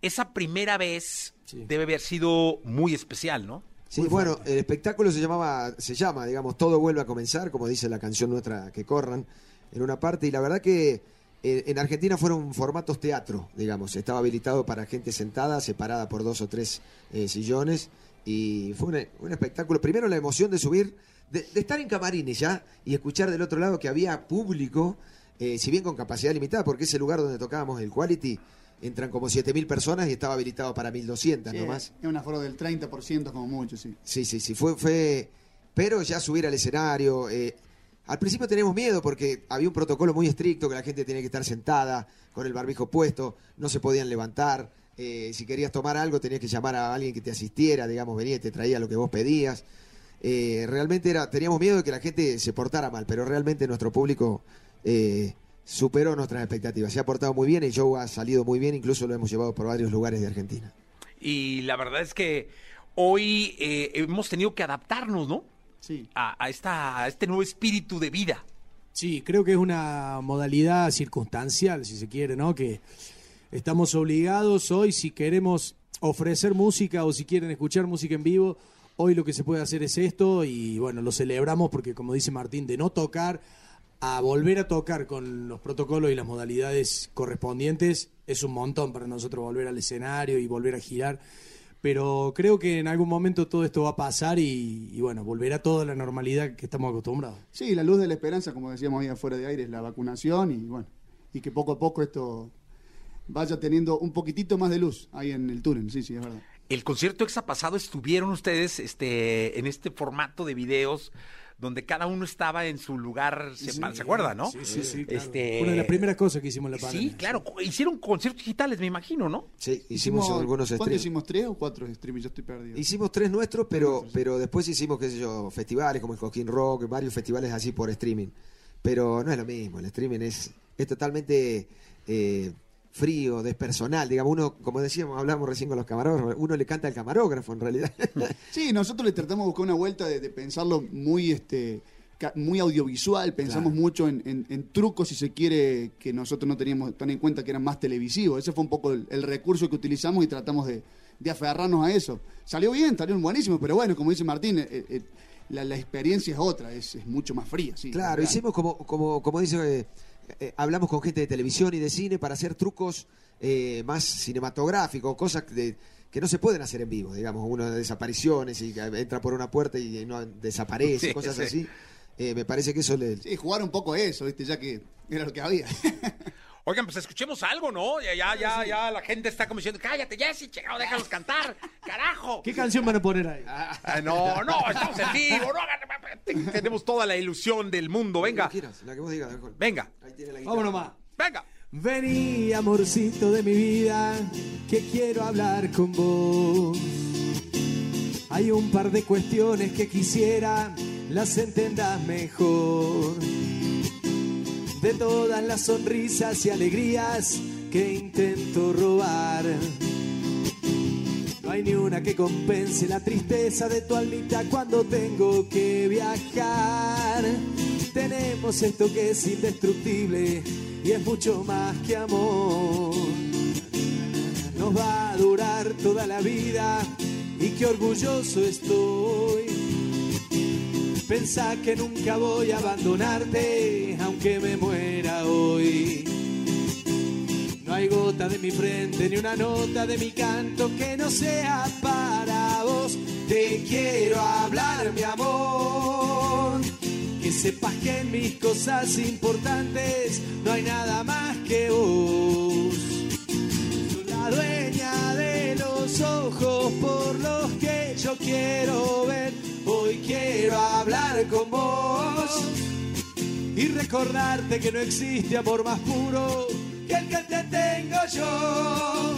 esa primera vez debe haber sido muy especial, ¿no? Sí, bueno, el espectáculo se llamaba, se llama, digamos, Todo vuelve a comenzar, como dice la canción nuestra que corran en una parte, y la verdad que en Argentina fueron formatos teatro, digamos, estaba habilitado para gente sentada, separada por dos o tres eh, sillones, y fue un, un espectáculo, primero la emoción de subir, de, de estar en camarines ya, y escuchar del otro lado que había público, eh, si bien con capacidad limitada, porque ese lugar donde tocábamos el Quality, entran como 7.000 personas y estaba habilitado para 1.200 Sí, nomás. Es un aforo del 30% como mucho, sí. Sí, sí, sí, fue, fue, pero ya subir al escenario, eh, al principio teníamos miedo porque había un protocolo muy estricto que la gente tenía que estar sentada con el barbijo puesto, no se podían levantar, eh, si querías tomar algo tenías que llamar a alguien que te asistiera, digamos, venía y te traía lo que vos pedías. Eh, realmente era, teníamos miedo de que la gente se portara mal, pero realmente nuestro público eh, superó nuestras expectativas, se ha portado muy bien, el show ha salido muy bien, incluso lo hemos llevado por varios lugares de Argentina. Y la verdad es que hoy hemos tenido que adaptarnos, ¿no? Sí. A, a esta, a este nuevo espíritu de vida. Sí, creo que es una modalidad circunstancial, si se quiere, ¿no? Que estamos obligados hoy, si queremos ofrecer música o si quieren escuchar música en vivo, hoy lo que se puede hacer es esto y bueno, lo celebramos porque como dice Martín, de no tocar a volver a tocar con los protocolos y las modalidades correspondientes es un montón para nosotros volver al escenario y volver a girar. Pero creo que en algún momento todo esto va a pasar y, y bueno, volverá toda la normalidad que estamos acostumbrados. Sí, la luz de la esperanza, como decíamos ahí afuera de aire, es la vacunación y bueno, y que poco a poco esto vaya teniendo un poquitito más de luz ahí en el túnel. Sí, sí, es verdad. El concierto exa pasado estuvieron ustedes este, en este formato de videos donde cada uno estaba en su lugar, se, Sí. ¿se acuerda, no? Sí, sí, sí. claro. Este, Fue Una de las primeras cosas que hicimos en la pandemia. Sí, claro. Hicieron conciertos digitales, me imagino, ¿no? Sí, hicimos, algunos ¿Cuántos streams. hicimos? ¿Tres o cuatro streams? Yo estoy perdido. Hicimos tres nuestros, pero, pero después hicimos, qué sé yo, festivales como el Coquín Rock, varios festivales así por streaming. Pero no es lo mismo, el streaming es, es totalmente eh, frío, despersonal. Digamos, uno, como decíamos, hablamos recién con los camarógrafos, uno le canta al camarógrafo en realidad. (laughs) Sí, nosotros le tratamos de buscar una vuelta de, de pensarlo muy este muy audiovisual, pensamos mucho en, en- en trucos, si se quiere, que nosotros no teníamos tan en cuenta que eran más televisivos. Ese fue un poco el, el recurso que utilizamos y tratamos de, de aferrarnos a eso. Salió bien, salió buenísimo, pero bueno, como dice Martín, eh, eh, la, la experiencia es otra, es, es mucho más fría. Sí, Claro, hicimos como, como, como dice, eh, eh, hablamos con gente de televisión y de cine para hacer trucos eh, más cinematográficos, cosas de- que no se pueden hacer en vivo, digamos, uno de desapariciones y entra por una puerta y no desaparece, (laughs) Sí, cosas sí. así. Eh, me parece que eso le... Sí, jugar un poco a eso, ¿viste? ya que era lo que había. (laughs) Oigan, pues escuchemos algo, ¿no? Ya, ya, ya, ya la gente está como diciendo, cállate, Jessy, chingado, déjalos cantar, carajo. ¿Qué canción van a poner ahí? Ah, no, no, estamos en vivo, no tenemos toda la ilusión del mundo, venga. La que vos digas, Alcohol. Venga. Vámonos más. Venga. Vení, amorcito de mi vida, que quiero hablar con vos. Hay un par de cuestiones que quisiera las entendas mejor. De todas las sonrisas y alegrías que intento robar. No hay ni una que compense la tristeza de tu almita cuando tengo que viajar. Tenemos esto que es indestructible y es mucho más que amor. Nos va a durar toda la vida y qué orgulloso estoy. Pensá que nunca voy a abandonarte, aunque me muera hoy. No hay gota de mi frente ni una nota de mi canto que no sea para vos. Te quiero hablar, mi amor. Que sepas que en mis cosas importantes no hay nada más que vos. Soy la dueña de los ojos por los que yo quiero quiero hablar con vos y recordarte que no existe amor más puro que el que te tengo yo.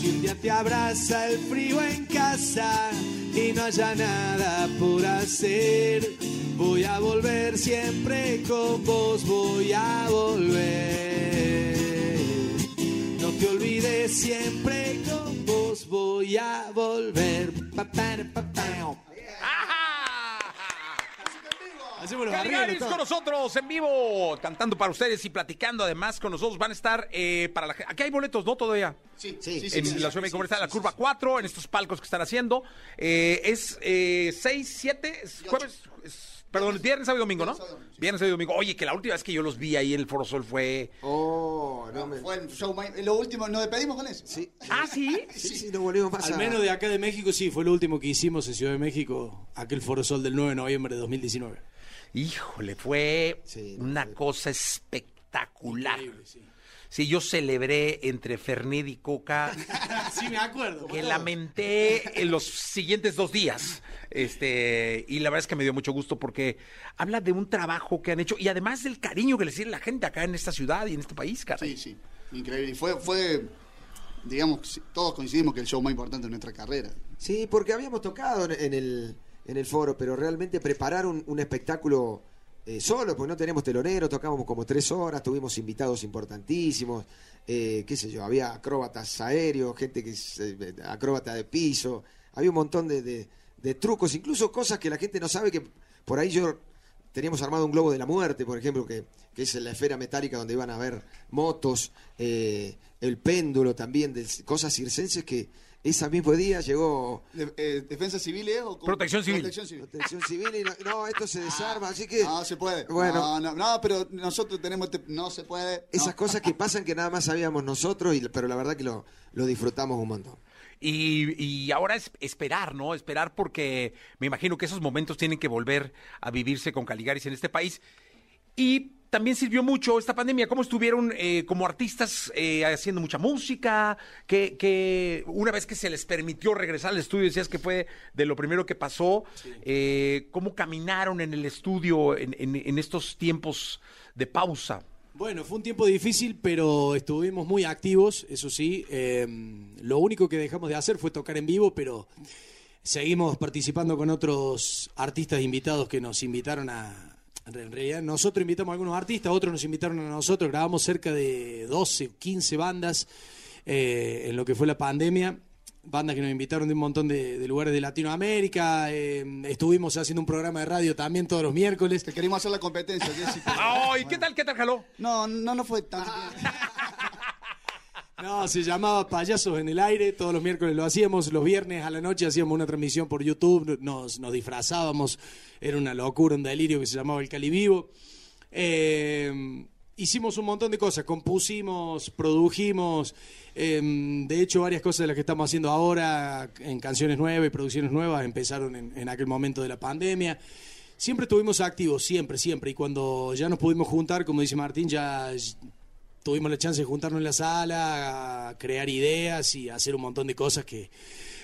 Si un día te abraza el frío en casa y no haya nada por hacer, voy a volver siempre con vos, voy a volver. No te olvides siempre con vos, voy a volver. Pa, pa, pa, pa. Hacemos los con nosotros en vivo, cantando para ustedes y platicando además con nosotros. Van a estar eh, para la gente. Aquí hay boletos, ¿no? Todavía. Sí, Sí, sí, en sí, la sí, Ciudad de México sí, está la curva sí. 4, en estos palcos que están haciendo. Eh, es eh, 6, 7, es jueves, es- perdón, viernes, sábado y domingo, ¿no? Viernes, sábado y domingo. Oye, que la última vez que yo los vi ahí en el Foro Sol fue... Oh, no No, me... Fue el show lo último, nos despedimos con eso. Sí, Ah, ¿sí? sí, sí, no volvimos más Al menos de acá de México, sí, fue lo último que hicimos en Ciudad de México, aquel Foro Sol del 9 de noviembre de 2019. Híjole, fue Sí, una cosa espectacular. Increíble, sí. Sí, yo celebré entre Fernet y Coca (laughs) Sí, me acuerdo. que lamenté en los siguientes dos días. Este, y la verdad es que me dio mucho gusto porque habla de un trabajo que han hecho y además del cariño que les tiene la gente acá en esta ciudad y en este país, caray. Sí, sí, increíble. Y fue, fue, digamos, todos coincidimos que el show más importante de nuestra carrera. Sí, porque habíamos tocado en el, en el foro, pero realmente preparar un, espectáculo eh, solo, porque no teníamos telonero, tocábamos como tres horas, tuvimos invitados importantísimos, eh, qué sé yo, había acróbatas aéreos, gente que es eh, acróbata de piso, había un montón de, de- trucos, incluso cosas que la gente no sabe que por ahí yo teníamos armado un globo de la muerte, por ejemplo, que, que es la esfera metálica donde iban a haber motos, eh, el péndulo también, de cosas circenses que ese mismo día llegó De- eh, ¿Defensa civil es o cómo? Protección civil. Protección civil. protección civil y no, no, esto se desarma, así que No se puede. Bueno. No, no, no, pero nosotros tenemos. este- no se puede. esas cosas que pasan que nada más sabíamos nosotros, y, pero la verdad que lo, lo disfrutamos un montón. Y, y ahora es esperar, ¿no? Esperar porque me imagino que esos momentos tienen que volver a vivirse con Caligaris en este país. Y también sirvió mucho esta pandemia. ¿Cómo estuvieron eh, como artistas eh, haciendo mucha música? Que, que una vez que se les permitió regresar al estudio, decías que fue de lo primero que pasó. eh, ¿Cómo caminaron en el estudio en, en- en estos tiempos de pausa? Bueno, fue un tiempo difícil, pero estuvimos muy activos, eso sí. Eh, lo único que dejamos de hacer fue tocar en vivo, pero seguimos participando con otros artistas invitados que nos invitaron a... En realidad, nosotros invitamos a algunos artistas, otros nos invitaron a nosotros. Grabamos cerca de 12, 15 bandas eh, en lo que fue la pandemia. Bandas que nos invitaron de un montón de, de lugares de Latinoamérica. eh, estuvimos haciendo un programa de radio también todos los miércoles. Te queremos hacer la competencia, Jessica. (laughs) ¡Ay! ¿Qué tal? ¿Qué tal jaló? No, no, no fue tan. (laughs) No, se llamaba Payasos en el Aire, todos los miércoles lo hacíamos, los viernes a la noche hacíamos una transmisión por YouTube, nos, nos disfrazábamos, era una locura, un delirio que se llamaba El Cali Vivo. Eh, hicimos un montón de cosas, compusimos, produjimos, eh, de hecho varias cosas de las que estamos haciendo ahora en canciones nuevas y producciones nuevas empezaron en, en aquel momento de la pandemia. Siempre estuvimos activos, siempre, siempre, y cuando ya nos pudimos juntar, como dice Martín, ya tuvimos la chance de juntarnos en la sala, a crear ideas y hacer un montón de cosas que,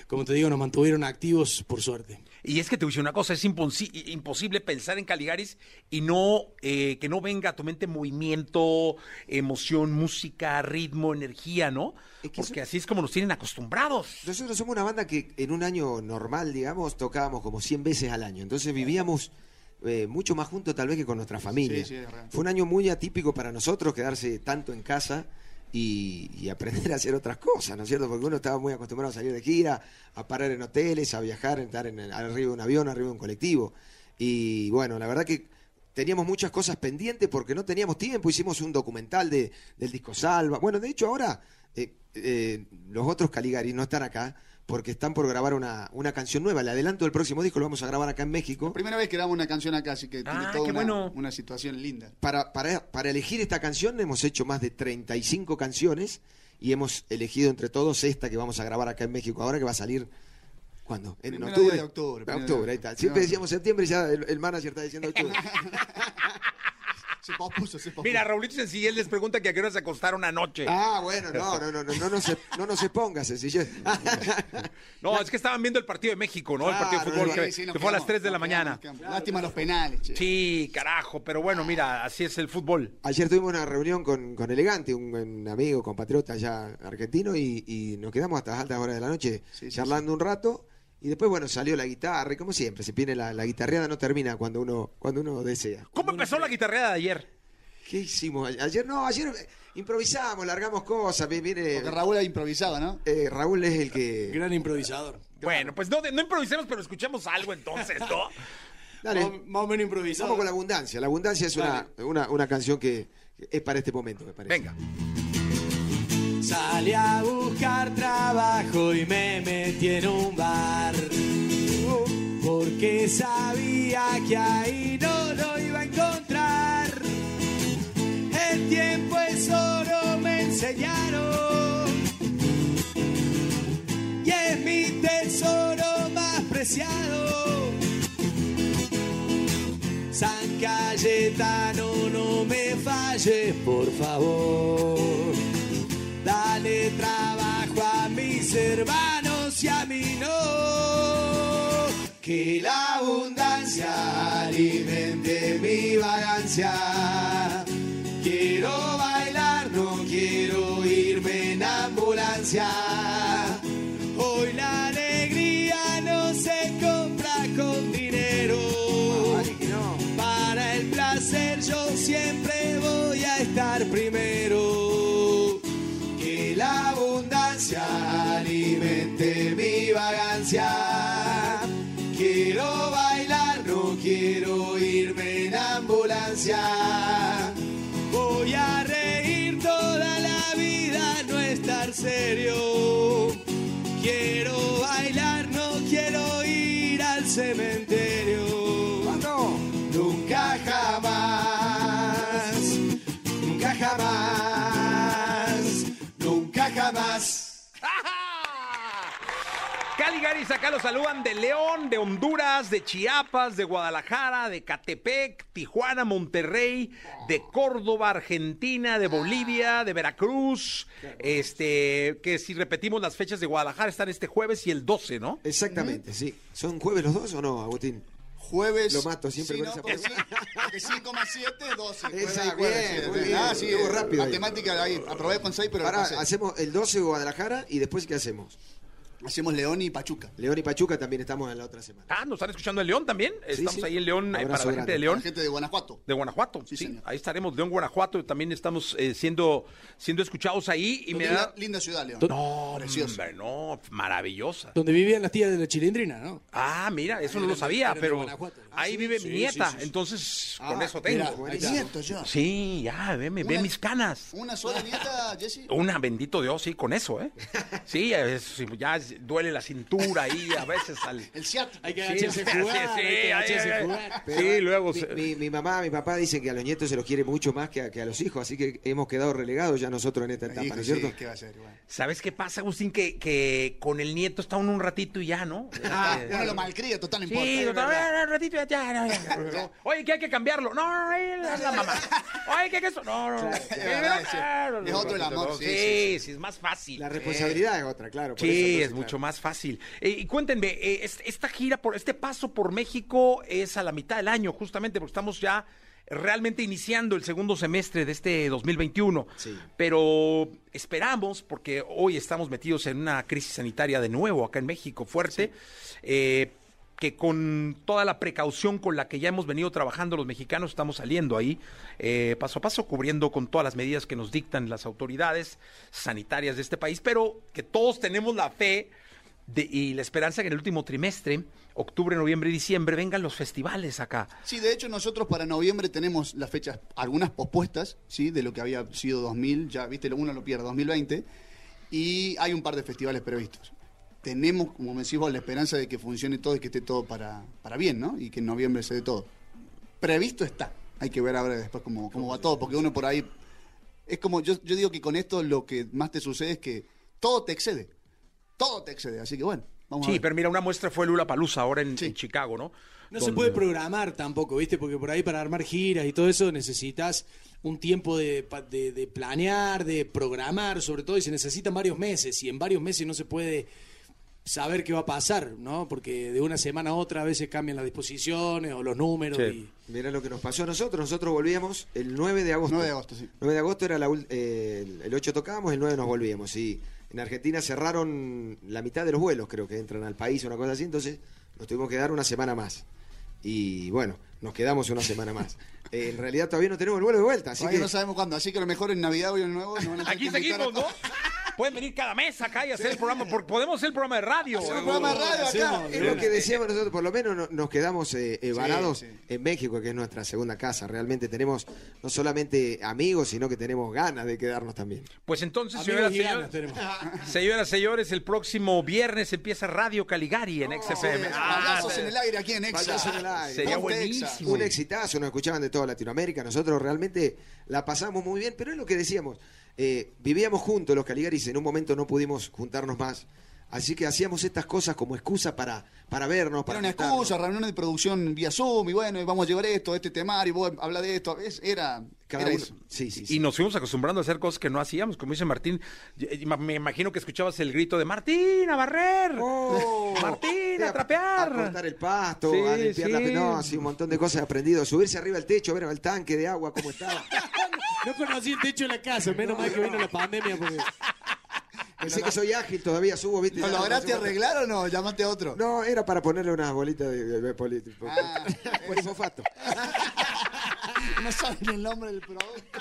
como te digo, nos mantuvieron activos por suerte. Y es que te voy a decir una cosa, es imposi- imposible pensar en Caligaris y no eh, que no venga a tu mente movimiento, emoción, música, ritmo, energía, ¿no? Porque así es como nos tienen acostumbrados. Nosotros somos una banda que en un año normal, digamos, tocábamos como 100 veces al año. Entonces vivíamos eh, mucho más juntos tal vez que con nuestra familia. Sí, sí. Fue un año muy atípico para nosotros quedarse tanto en casa y, y aprender a hacer otras cosas, ¿no es cierto? Porque uno estaba muy acostumbrado a salir de gira, a parar en hoteles, a viajar, a estar en, arriba de un avión, arriba de un colectivo. Y bueno, la verdad que teníamos muchas cosas pendientes porque no teníamos tiempo. Hicimos un documental de, del disco Salva. Bueno, de hecho ahora eh, eh, los otros Caligari no están acá porque están por grabar una, una canción nueva. El adelanto del próximo disco lo vamos a grabar acá en México. Primera vez que grabamos una canción acá, así que tiene Ah, toda una, bueno. una situación linda. Para, para, para elegir esta canción hemos hecho más de 35 canciones y hemos elegido entre todos esta que vamos a grabar acá en México ahora que va a salir... ¿Cuándo? ¿En octubre? de octubre, Octubre, ahí está. Siempre decíamos septiembre y ya el, el manager está diciendo octubre. (laughs) Se se. Mira, Raulito Sencillez les pregunta que a qué hora se acostaron anoche. Ah, bueno, no, no, no, no, no, no se, no nos exponga, sencillez. (laughs) No, es que estaban viendo el partido de México, ¿no? El partido de fútbol que, sí, fue a las quedamos, 3 de la mañana. Lástima los penales, che. Sí, carajo, pero bueno, mira, así es el fútbol. Ayer tuvimos una reunión con, con Elegante, un, un amigo, compatriota allá argentino, y, y nos quedamos hasta las altas horas de la noche charlando un rato. Y después, bueno, salió la guitarra, y como siempre, se viene la, la guitarreada, no termina cuando uno, cuando uno desea. ¿Cómo empezó la guitarreada de ayer? ¿Qué hicimos? A- Ayer no, ayer eh, improvisamos, largamos cosas. vi- Viene, Porque Raúl ha improvisado, ¿no? eh, Raúl es el que. Gran improvisador. Bueno, pues no, no improvisemos, pero escuchemos algo entonces, ¿no? (laughs) Dale. Más, más o menos improvisado. Vamos con la abundancia. La abundancia es una, una, una canción que es para este momento, me parece. Venga. Salí a buscar trabajo y me metí en un bar. Porque sabía que ahí no lo iba a encontrar. El tiempo es oro, me enseñaron. Y es mi tesoro más preciado. San Cayetano, no me falles, por favor. Hermanos y a mí no. Que la abundancia alimente mi vagancia. Quiero bailar, no quiero irme en ambulancia. Quiero bailar, no quiero irme en ambulancia. Voy a reír toda la vida, no estar serio. Quiero bailar, no quiero ir al cementerio. Caligaris acá los saludan de León, de Honduras, de Chiapas, de Guadalajara, de Catepec, Tijuana, Monterrey, de Córdoba, Argentina, de Bolivia, de Veracruz. Este, que si repetimos las fechas de Guadalajara están este jueves y el 12, ¿no? Exactamente, sí. ¿Son jueves los dos o no, Agustín? Jueves. Lo mato siempre Sí, con no, esa porque pregunta. sí, porque 5,7, 12. Esa, bien, muy bien. Ah, sí, rápido ahí. Matemática ahí. Aprobé con 6, pero pasé. hacemos el 12 Guadalajara y después ¿qué hacemos? Hacemos León y Pachuca. León y Pachuca también estamos en la otra semana. Ah, nos están escuchando en León también. Estamos sí. ahí en León eh, para la gente grande. de León. La gente de Guanajuato. De Guanajuato, sí, ahí estaremos, León, Guanajuato, también estamos eh, siendo, siendo escuchados ahí y me linda, da... linda ciudad, León. No, Preciosa. hombre, no, maravillosa. Donde vivían las tías de la chilindrina, ¿no? Ah, mira, eso no lo sabía, pero ahí sí? vive Sí, mi nieta, sí, sí. entonces Ah, con eso tengo. Nieto ya. Sí, ya, ve, me- ve Una- mis canas. ¿Una sola nieta, Jessy? Una, bendito Dios, sí, con eso, ¿eh? (laughs) Sí, es- ya duele la cintura ahí a veces al... El ciático. Hay que Sí, agacharse sí, a jugar, sí, hay sí, que ay, agacharse a ay, jugar. Pero, Sí, luego Mi, se- mi- mi mamá, mi papá dicen que a los nietos se los quiere mucho más que a, que a los hijos, así que hemos quedado relegados ya nosotros en esta etapa, ¿no es sí, cierto? ¿qué va a ser? Bueno. ¿Sabes qué pasa, Agustín? Que, que con el nieto está uno un ratito y ya, ¿no? Ah, Eh, uno lo malcría, total, no Sí, importa. vez, un ratito y ya, ya, ya, ya. Oye, que hay que cambiarlo. No, no, no, es la mamá. Oye, que eso. No, no, no. Es sí. Otro el amor, sí, Sí, sí, sí, es más fácil. La responsabilidad es otra, claro. por Sí, eso, es entonces, mucho más fácil. Eh, y cuéntenme, eh, es- esta gira, por este paso por México es a la mitad del año, justamente porque estamos ya realmente iniciando el segundo semestre de este 2021. Sí. Pero esperamos, porque hoy estamos metidos en una crisis sanitaria de nuevo acá en México fuerte, eh, que con toda la precaución con la que ya hemos venido trabajando los mexicanos, estamos saliendo ahí eh, paso a paso, cubriendo con todas las medidas que nos dictan las autoridades sanitarias de este país, pero que todos tenemos la fe y la esperanza que en el último trimestre, octubre, noviembre y diciembre, vengan los festivales acá. Sí, de hecho nosotros para noviembre tenemos las fechas, algunas pospuestas, ¿sí? De lo que había sido 2000, ya, viste, uno lo pierde, 2020, y hay un par de festivales previstos. Tenemos, como me decís vos, la esperanza de que funcione todo y que esté todo para, para bien, ¿no? Y que en noviembre se dé todo. Previsto está. Hay que ver ahora después cómo, cómo va todo, porque uno por ahí... Es como, yo, yo digo que con esto lo que más te sucede es que todo te excede. Todo te excede. Así que bueno, vamos a Sí, ver. pero mira, una muestra fue Lula Palusa ahora en, en Chicago, ¿no? No se puede programar tampoco, ¿viste? Porque por ahí para armar giras y todo eso necesitas un tiempo de- de planear, de programar, sobre todo, y se necesitan varios meses. Y en varios meses no se puede saber qué va a pasar, ¿no? Porque de una semana a otra a veces cambian las disposiciones o los números. Y... Mira lo que nos pasó a nosotros. Nosotros volvíamos el 9 de agosto. 9 de agosto, sí. 9 de agosto era la eh, el- el 8 tocábamos, el 9 nos volvíamos. Y en Argentina cerraron la mitad de los vuelos, creo que entran al país o una cosa así. Entonces nos tuvimos que dar una semana más. Y bueno, nos quedamos una semana más. (laughs) Eh, en realidad todavía no tenemos el vuelo de vuelta. Así Todavía que no sabemos cuándo, así que a lo mejor en Navidad o en Nuevo nos van a (laughs) Aquí seguimos, ¿no? Pueden venir cada mes acá y (laughs) hacer el programa, porque podemos hacer el programa de radio. Un programa de radio acá. Es lo que decíamos nosotros, por lo menos no- nos quedamos eh, eh, varados sí. en México, que es nuestra segunda casa. Realmente tenemos no solamente amigos, sino que tenemos ganas de quedarnos también. Pues entonces, señoras ganas señores, tenemos. (laughs) señoras, señores, el próximo viernes empieza Radio Caligari en XFM. Ah, en el aire aquí en Exa. En el aire. Sería buenísimo. Un exitazo, nos escuchaban de Latinoamérica. Nosotros realmente la pasamos muy bien, pero es lo que decíamos. eh, vivíamos juntos los Caligaris, en un momento no pudimos juntarnos más. Así que hacíamos estas cosas como excusa para, para vernos, para Era una juntarnos. excusa, reuniones de producción vía Zoom, y bueno, vamos a llevar esto, este temario, vos habla de esto. Es- era, Cada era uno- eso. Sí, sí, Y nos fuimos acostumbrando a hacer cosas que no hacíamos, como dice Martín. Me imagino que escuchabas el grito de Martín, a barrer. Oh, (laughs) Martín, a trapear. A cortar el pasto, Sí, a limpiar la sí. no, sí, un montón de cosas he aprendido. Subirse arriba del techo, ver el tanque de agua cómo estaba. (laughs) No conocí el techo de la casa, menos mal que vino la pandemia. Porque... Pensé que soy ágil, todavía subo, ¿viste? ¿Lo lograste arreglar o no? Llamaste a otro. No, era para ponerle unas bolitas de, de, de poli- Ah, (laughs) por fosfato. (laughs) no saben el nombre del producto.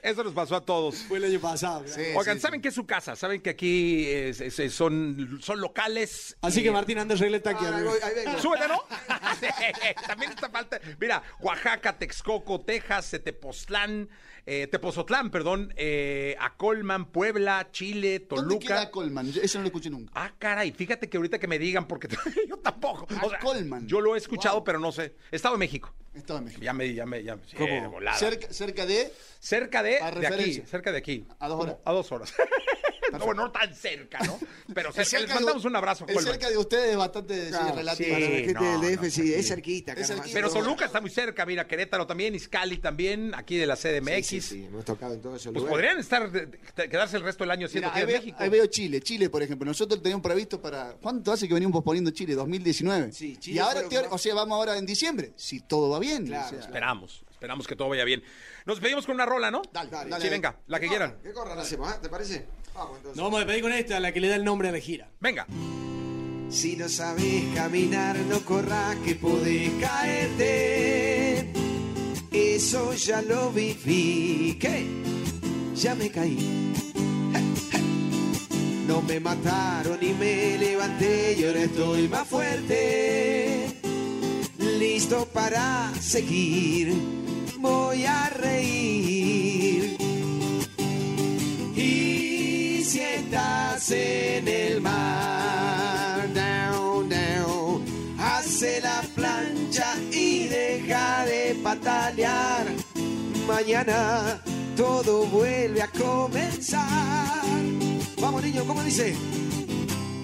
Eso nos pasó a todos. Fue el año pasado. Sí, Oigan, sí, ¿saben qué es su casa? ¿Saben que aquí es- es- es- son, son locales? Así y- que Martín, anda, arregla el tanque. Ah, ahí voy, ahí vengo. Súbete, ¿no? (laughs) También está falta. Mira, Oaxaca, Texcoco, Texas, Tepoztlán, eh, Tepozotlán, perdón, eh, Acolman, Puebla, Chile, ¿Dónde queda Toluca. Colman? Yo- Eso no lo escuché nunca. Ah, caray, fíjate que ahorita que me digan, porque (laughs) yo tampoco. O sea, Acolman. Yo lo he escuchado, Wow. pero no sé. Estado de México. Estaba en México. Ya me, ya me, ya me. sí, ¿Cómo? de. Cerca, cerca de. Cerca de, A de aquí, cerca de aquí. A dos horas. A dos horas. (laughs) no, bueno, no tan cerca, ¿no? Pero cerca, cerca les mandamos de- un abrazo. El Colman. cerca de ustedes es bastante sí, relativo. para la gente no, del DF, no, sí, no, es cerquita. Es cerquita. Pero Toluca está muy cerca, mira, Querétaro también, Iscali también, aquí de la CDMX. Sí, sí, sí, hemos tocado en todos esos Pues lugares. podrían estar, quedarse el resto del año que ahí, en México. ahí veo Chile. Chile, por ejemplo. Nosotros teníamos previsto para. ¿Cuánto hace que venimos posponiendo Chile? 2019. Sí, Chile y ahora, o sea, vamos ahora en diciembre. Si todo va bien. Claro, o sea, Esperamos, esperamos que todo vaya bien. Nos despedimos con una rola, ¿no? Dale, dale, Sí, dale. venga, la que ¿Qué quieran. ¿Qué corran hacemos? ah? ¿Te parece? Vamos entonces. Nos vamos a despedir con esta, la que le da el nombre a la gira. Venga. Si no sabes caminar, no corras que podés caerte. Eso ya lo viví. ¿Qué? Ya me caí. No me mataron y me levanté y ahora estoy más fuerte. Listo para seguir. Voy a reír. Y si estás en el mar, down, down, hace la plancha y deja de patalear. Mañana todo vuelve a comenzar. Vamos niños, ¿cómo dice?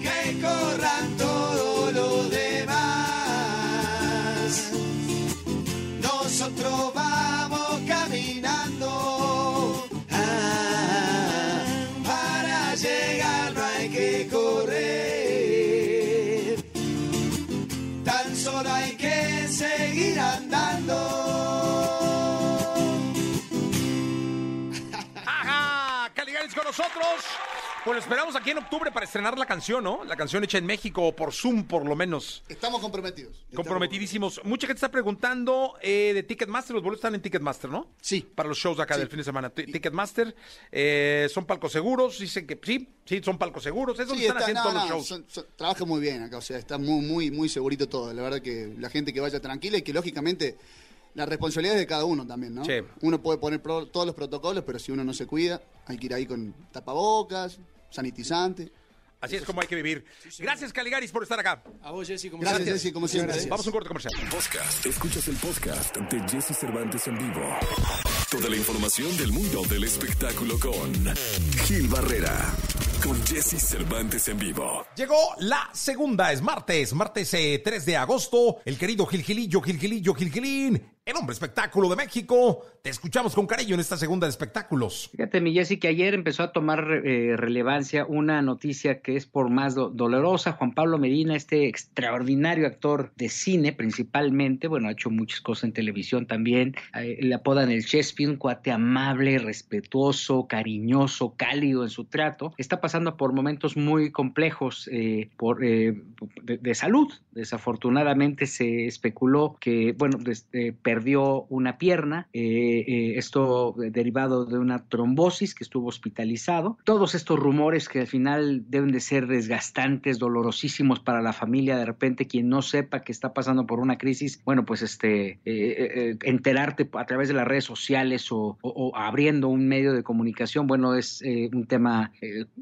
Que corran todos los demás. Nosotros vamos caminando. Ah, para llegar no hay que correr. Tan solo hay que seguir andando. ¡Ajá! Caligaris con nosotros. Bueno, esperamos aquí en octubre para estrenar la canción, ¿no? La canción hecha en México, o por Zoom por lo menos. Estamos comprometidos. Comprometidísimos. Mucha gente está preguntando eh, de Ticketmaster. Los boletos están en Ticketmaster, ¿no? Sí. Para los shows acá del fin de semana. Ti- Ticketmaster. eh, son palcos seguros. Dicen que sí, sí, son palcos seguros. Es donde Sí, están está- haciendo no, todos los shows. son- son- trabaja muy bien acá, o sea, está muy, muy, muy segurito todo. La verdad que la gente que vaya tranquila y que lógicamente la responsabilidad es de cada uno también, ¿no? Sí. Uno puede poner pro- todos los protocolos, pero si uno no se cuida, hay que ir ahí con tapabocas, sanitizante. Así es como hay que vivir. Gracias, Caligaris, por estar acá. A vos, Jessy, como Gracias, siempre. Jessy, como siempre. Gracias. Vamos a un corte comercial. Podcast. Escuchas el podcast de Jesse Cervantes en vivo. Toda la información del mundo del espectáculo con Gil Barrera. Con Jesse Cervantes en vivo. Llegó la segunda, es martes, martes eh, 3 de agosto. El querido Gilgilillo, Gilgilillo, Gilgilín, el hombre espectáculo de México. Te escuchamos con cariño en esta segunda de espectáculos. Fíjate, mi Jessy, que ayer empezó a tomar eh, relevancia una noticia que es por más do- dolorosa. Juan Pablo Medina, este extraordinario actor de cine principalmente, bueno, ha hecho muchas cosas en televisión también. eh, le apodan el Chespi, un cuate amable, respetuoso, cariñoso, cálido en su trato. Está pasando por momentos muy complejos eh, por, eh, de, salud. Desafortunadamente se especuló que, bueno, des- eh, perdió una pierna, eh, eh, esto derivado de una trombosis que estuvo hospitalizado. Todos estos rumores que al final deben de ser desgastantes, dolorosísimos para la familia, de repente quien no sepa que está pasando por una crisis, bueno, pues este, eh, enterarte a través de las redes sociales o, abriendo un medio de comunicación, bueno, es un tema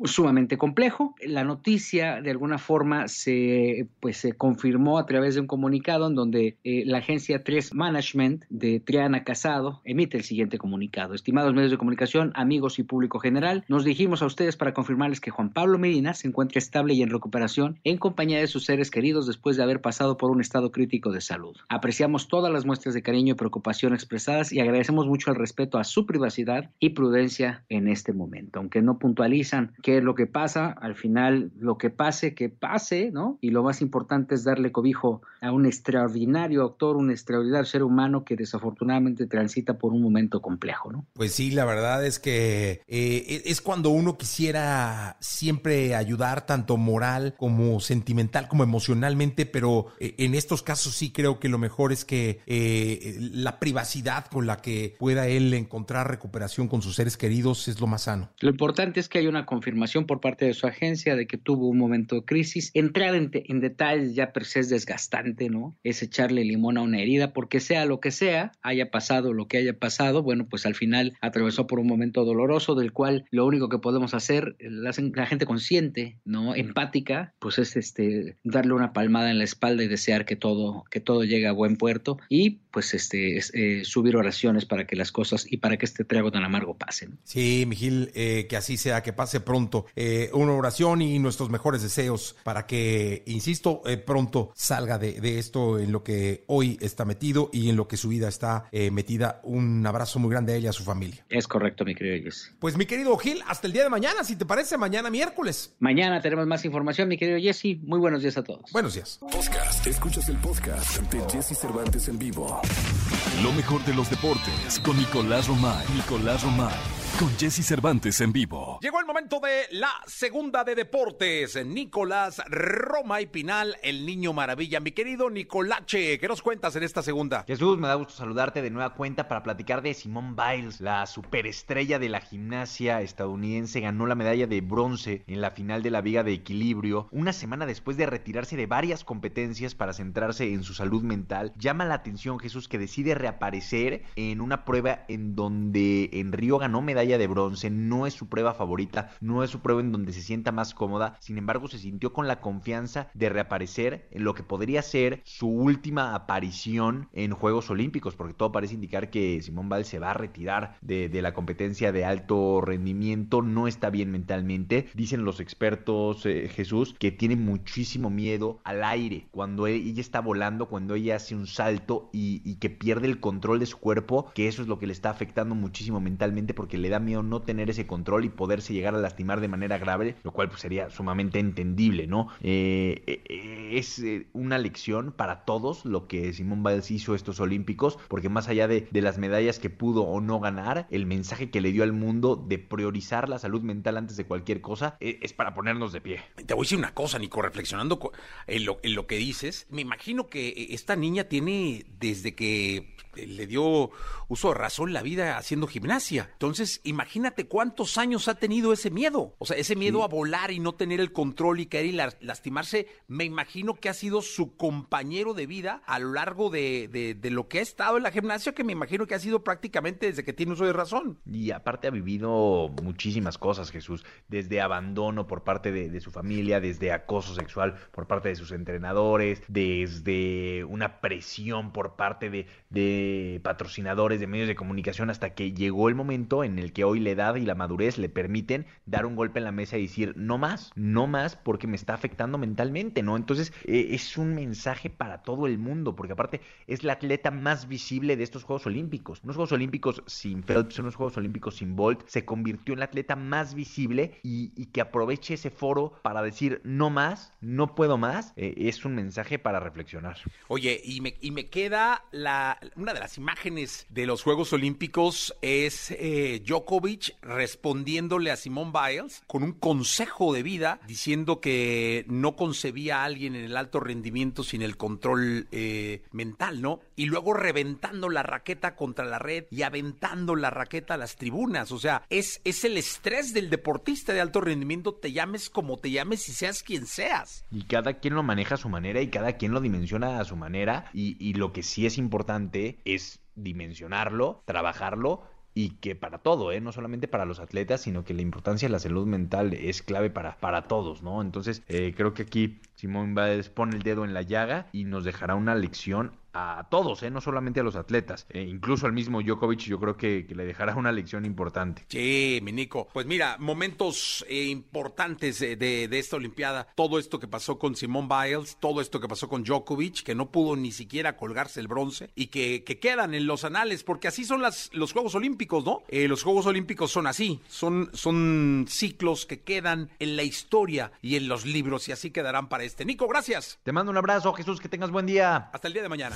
sumamente complejo. La noticia de alguna forma se, pues, se confirmó a través de un comunicado en donde la agencia 3 Management de Triana Casado emite el siguiente comunicado. Estimados medios de comunicación, amigos y público general, nos dirigimos a ustedes para confirmarles que Juan Pablo Medina se encuentra estable y en recuperación en compañía de sus seres queridos después de haber pasado por un estado crítico de salud. Apreciamos todas las muestras de cariño y preocupación expresadas y agradecemos mucho el respeto a su privacidad y prudencia en este momento. Aunque no puntualizan qué es lo que pasa, al final lo que pase, que pase, ¿no? Y lo más importante es darle cobijo a un extraordinario actor, un extraordinario ser humano que desafortunadamente transita por un momento complejo, ¿no? Pues sí, la verdad es que eh, es cuando uno quisiera siempre ayudar, tanto moral como sentimental, como emocionalmente, pero eh, en estos casos sí creo que lo mejor es que eh, la privacidad con la que pueda él encontrar recuperación con sus seres queridos es lo más sano. Lo importante es que hay una confirmación por parte de su agencia de que tuvo un momento de crisis. Entrar en, detalles ya per se es desgastante, ¿no? Es echarle limón a una herida, porque sea lo que sea, haya pasado lo que haya pasado, bueno, pues al final atravesó por un momento doloroso del cual lo único que podemos hacer, la, la gente consciente, ¿no? Empática, pues es este darle una palmada en la espalda y desear que todo, que todo llegue a buen puerto y pues este eh, subir oraciones para que las cosas y para que este trago tan amargo pasen. Sí, Miguel, eh, que así sea, que pase pronto. Eh, una oración y nuestros mejores deseos para que, insisto, pronto salga de, de, esto en lo que hoy está metido y en lo que su vida está metida. Un abrazo muy grande a ella y a su familia. Es correcto, mi querido Jesse. Pues mi querido Gil, hasta el día de mañana, si te parece, mañana miércoles. Mañana tenemos más información, mi querido Jesse. Muy buenos días a todos. Buenos días. Podcast. Escuchas el podcast de Jesse Cervantes en vivo. Lo mejor de los deportes con Nicolás Romay. Nicolás Romay con Jesse Cervantes en vivo. Llegó el momento de la segunda de deportes. Nicolás Roma y Pinal, el niño maravilla. Mi querido Nicolache, ¿qué nos cuentas en esta segunda? Jesús, me da gusto saludarte de nueva cuenta para platicar de Simone Biles, la superestrella de la gimnasia estadounidense. Ganó la medalla de bronce en la final de la Viga de Equilibrio, una semana después de retirarse de varias competencias para centrarse en su salud mental. Llama la atención, Jesús, que decide reaparecer en una prueba en donde en Río ganó medalla de bronce, no es su prueba favorita, no es su prueba en donde se sienta más cómoda, sin embargo se sintió con la confianza de reaparecer en lo que podría ser su última aparición en Juegos Olímpicos, porque todo parece indicar que Simón Val se va a retirar de, la competencia de alto rendimiento, no está bien mentalmente, dicen los expertos eh, Jesús que tiene muchísimo miedo al aire, cuando e, ella está volando, cuando ella hace un salto y, y que pierde el control de su cuerpo, que eso es lo que le está afectando muchísimo mentalmente porque le da miedo no tener ese control y poderse llegar a lastimar de manera grave, lo cual pues, sería sumamente entendible, ¿no? Eh, eh, es eh, una lección para todos lo que Simón Biles hizo estos Olímpicos, porque más allá de, las medallas que pudo o no ganar, el mensaje que le dio al mundo de priorizar la salud mental antes de cualquier cosa es, para ponernos de pie. Te voy a decir una cosa, Nico, reflexionando en lo que dices, me imagino que esta niña tiene desde que le dio uso de razón la vida haciendo gimnasia. Entonces, imagínate cuántos años ha tenido ese miedo. O sea, ese miedo a volar y no tener el control y caer y lastimarse, me imagino que ha sido su compañero de vida a lo largo de, de, lo que ha estado en la gimnasia, que me imagino que ha sido prácticamente desde que tiene uso de razón. Y aparte ha vivido muchísimas cosas, Jesús, desde abandono por parte de, de su familia, desde acoso sexual por parte de sus entrenadores, desde una presión por parte de, patrocinadores, de medios de comunicación, hasta que llegó el momento en el que hoy la edad y la madurez le permiten dar un golpe en la mesa y decir, no más, no más, porque me está afectando mentalmente, ¿no? Entonces eh, es un mensaje para todo el mundo, porque aparte es la atleta más visible de estos Juegos Olímpicos. Unos Juegos Olímpicos sin Phelps, unos Juegos Olímpicos sin Bolt, se convirtió en la atleta más visible y, que aproveche ese foro para decir, no más, no puedo más, eh, es un mensaje para reflexionar. Oye, y me, y me queda la, de las imágenes de los Juegos Olímpicos es eh, Djokovic respondiéndole a Simone Biles con un consejo de vida diciendo que no concebía a alguien en el alto rendimiento sin el control eh, mental, ¿no? Y luego reventando la raqueta contra la red y aventando la raqueta a las tribunas. O sea, es, es el estrés del deportista de alto rendimiento, te llames como te llames y seas quien seas. Y cada quien lo maneja a su manera y cada quien lo dimensiona a su manera. Y, y lo que sí es importante es dimensionarlo, trabajarlo y que para todo, ¿eh? no solamente para los atletas, sino que la importancia de la salud mental es clave para, para todos, ¿no? Entonces, eh, creo que aquí Simón Báez pone el dedo en la llaga y nos dejará una lección a todos, ¿eh? no solamente a los atletas. Eh, incluso al mismo Djokovic yo creo que, le dejará una lección importante. Sí, mi Nico. Pues mira, momentos eh, importantes de, esta Olimpiada. Todo esto que pasó con Simone Biles, todo esto que pasó con Djokovic, que no pudo ni siquiera colgarse el bronce y que, quedan en los anales, porque así son las, los Juegos Olímpicos, ¿no? los Juegos Olímpicos son así, son, son ciclos que quedan en la historia y en los libros y así quedarán para este. Nico, gracias. Te mando un abrazo, Jesús, que tengas buen día. Hasta el día de mañana.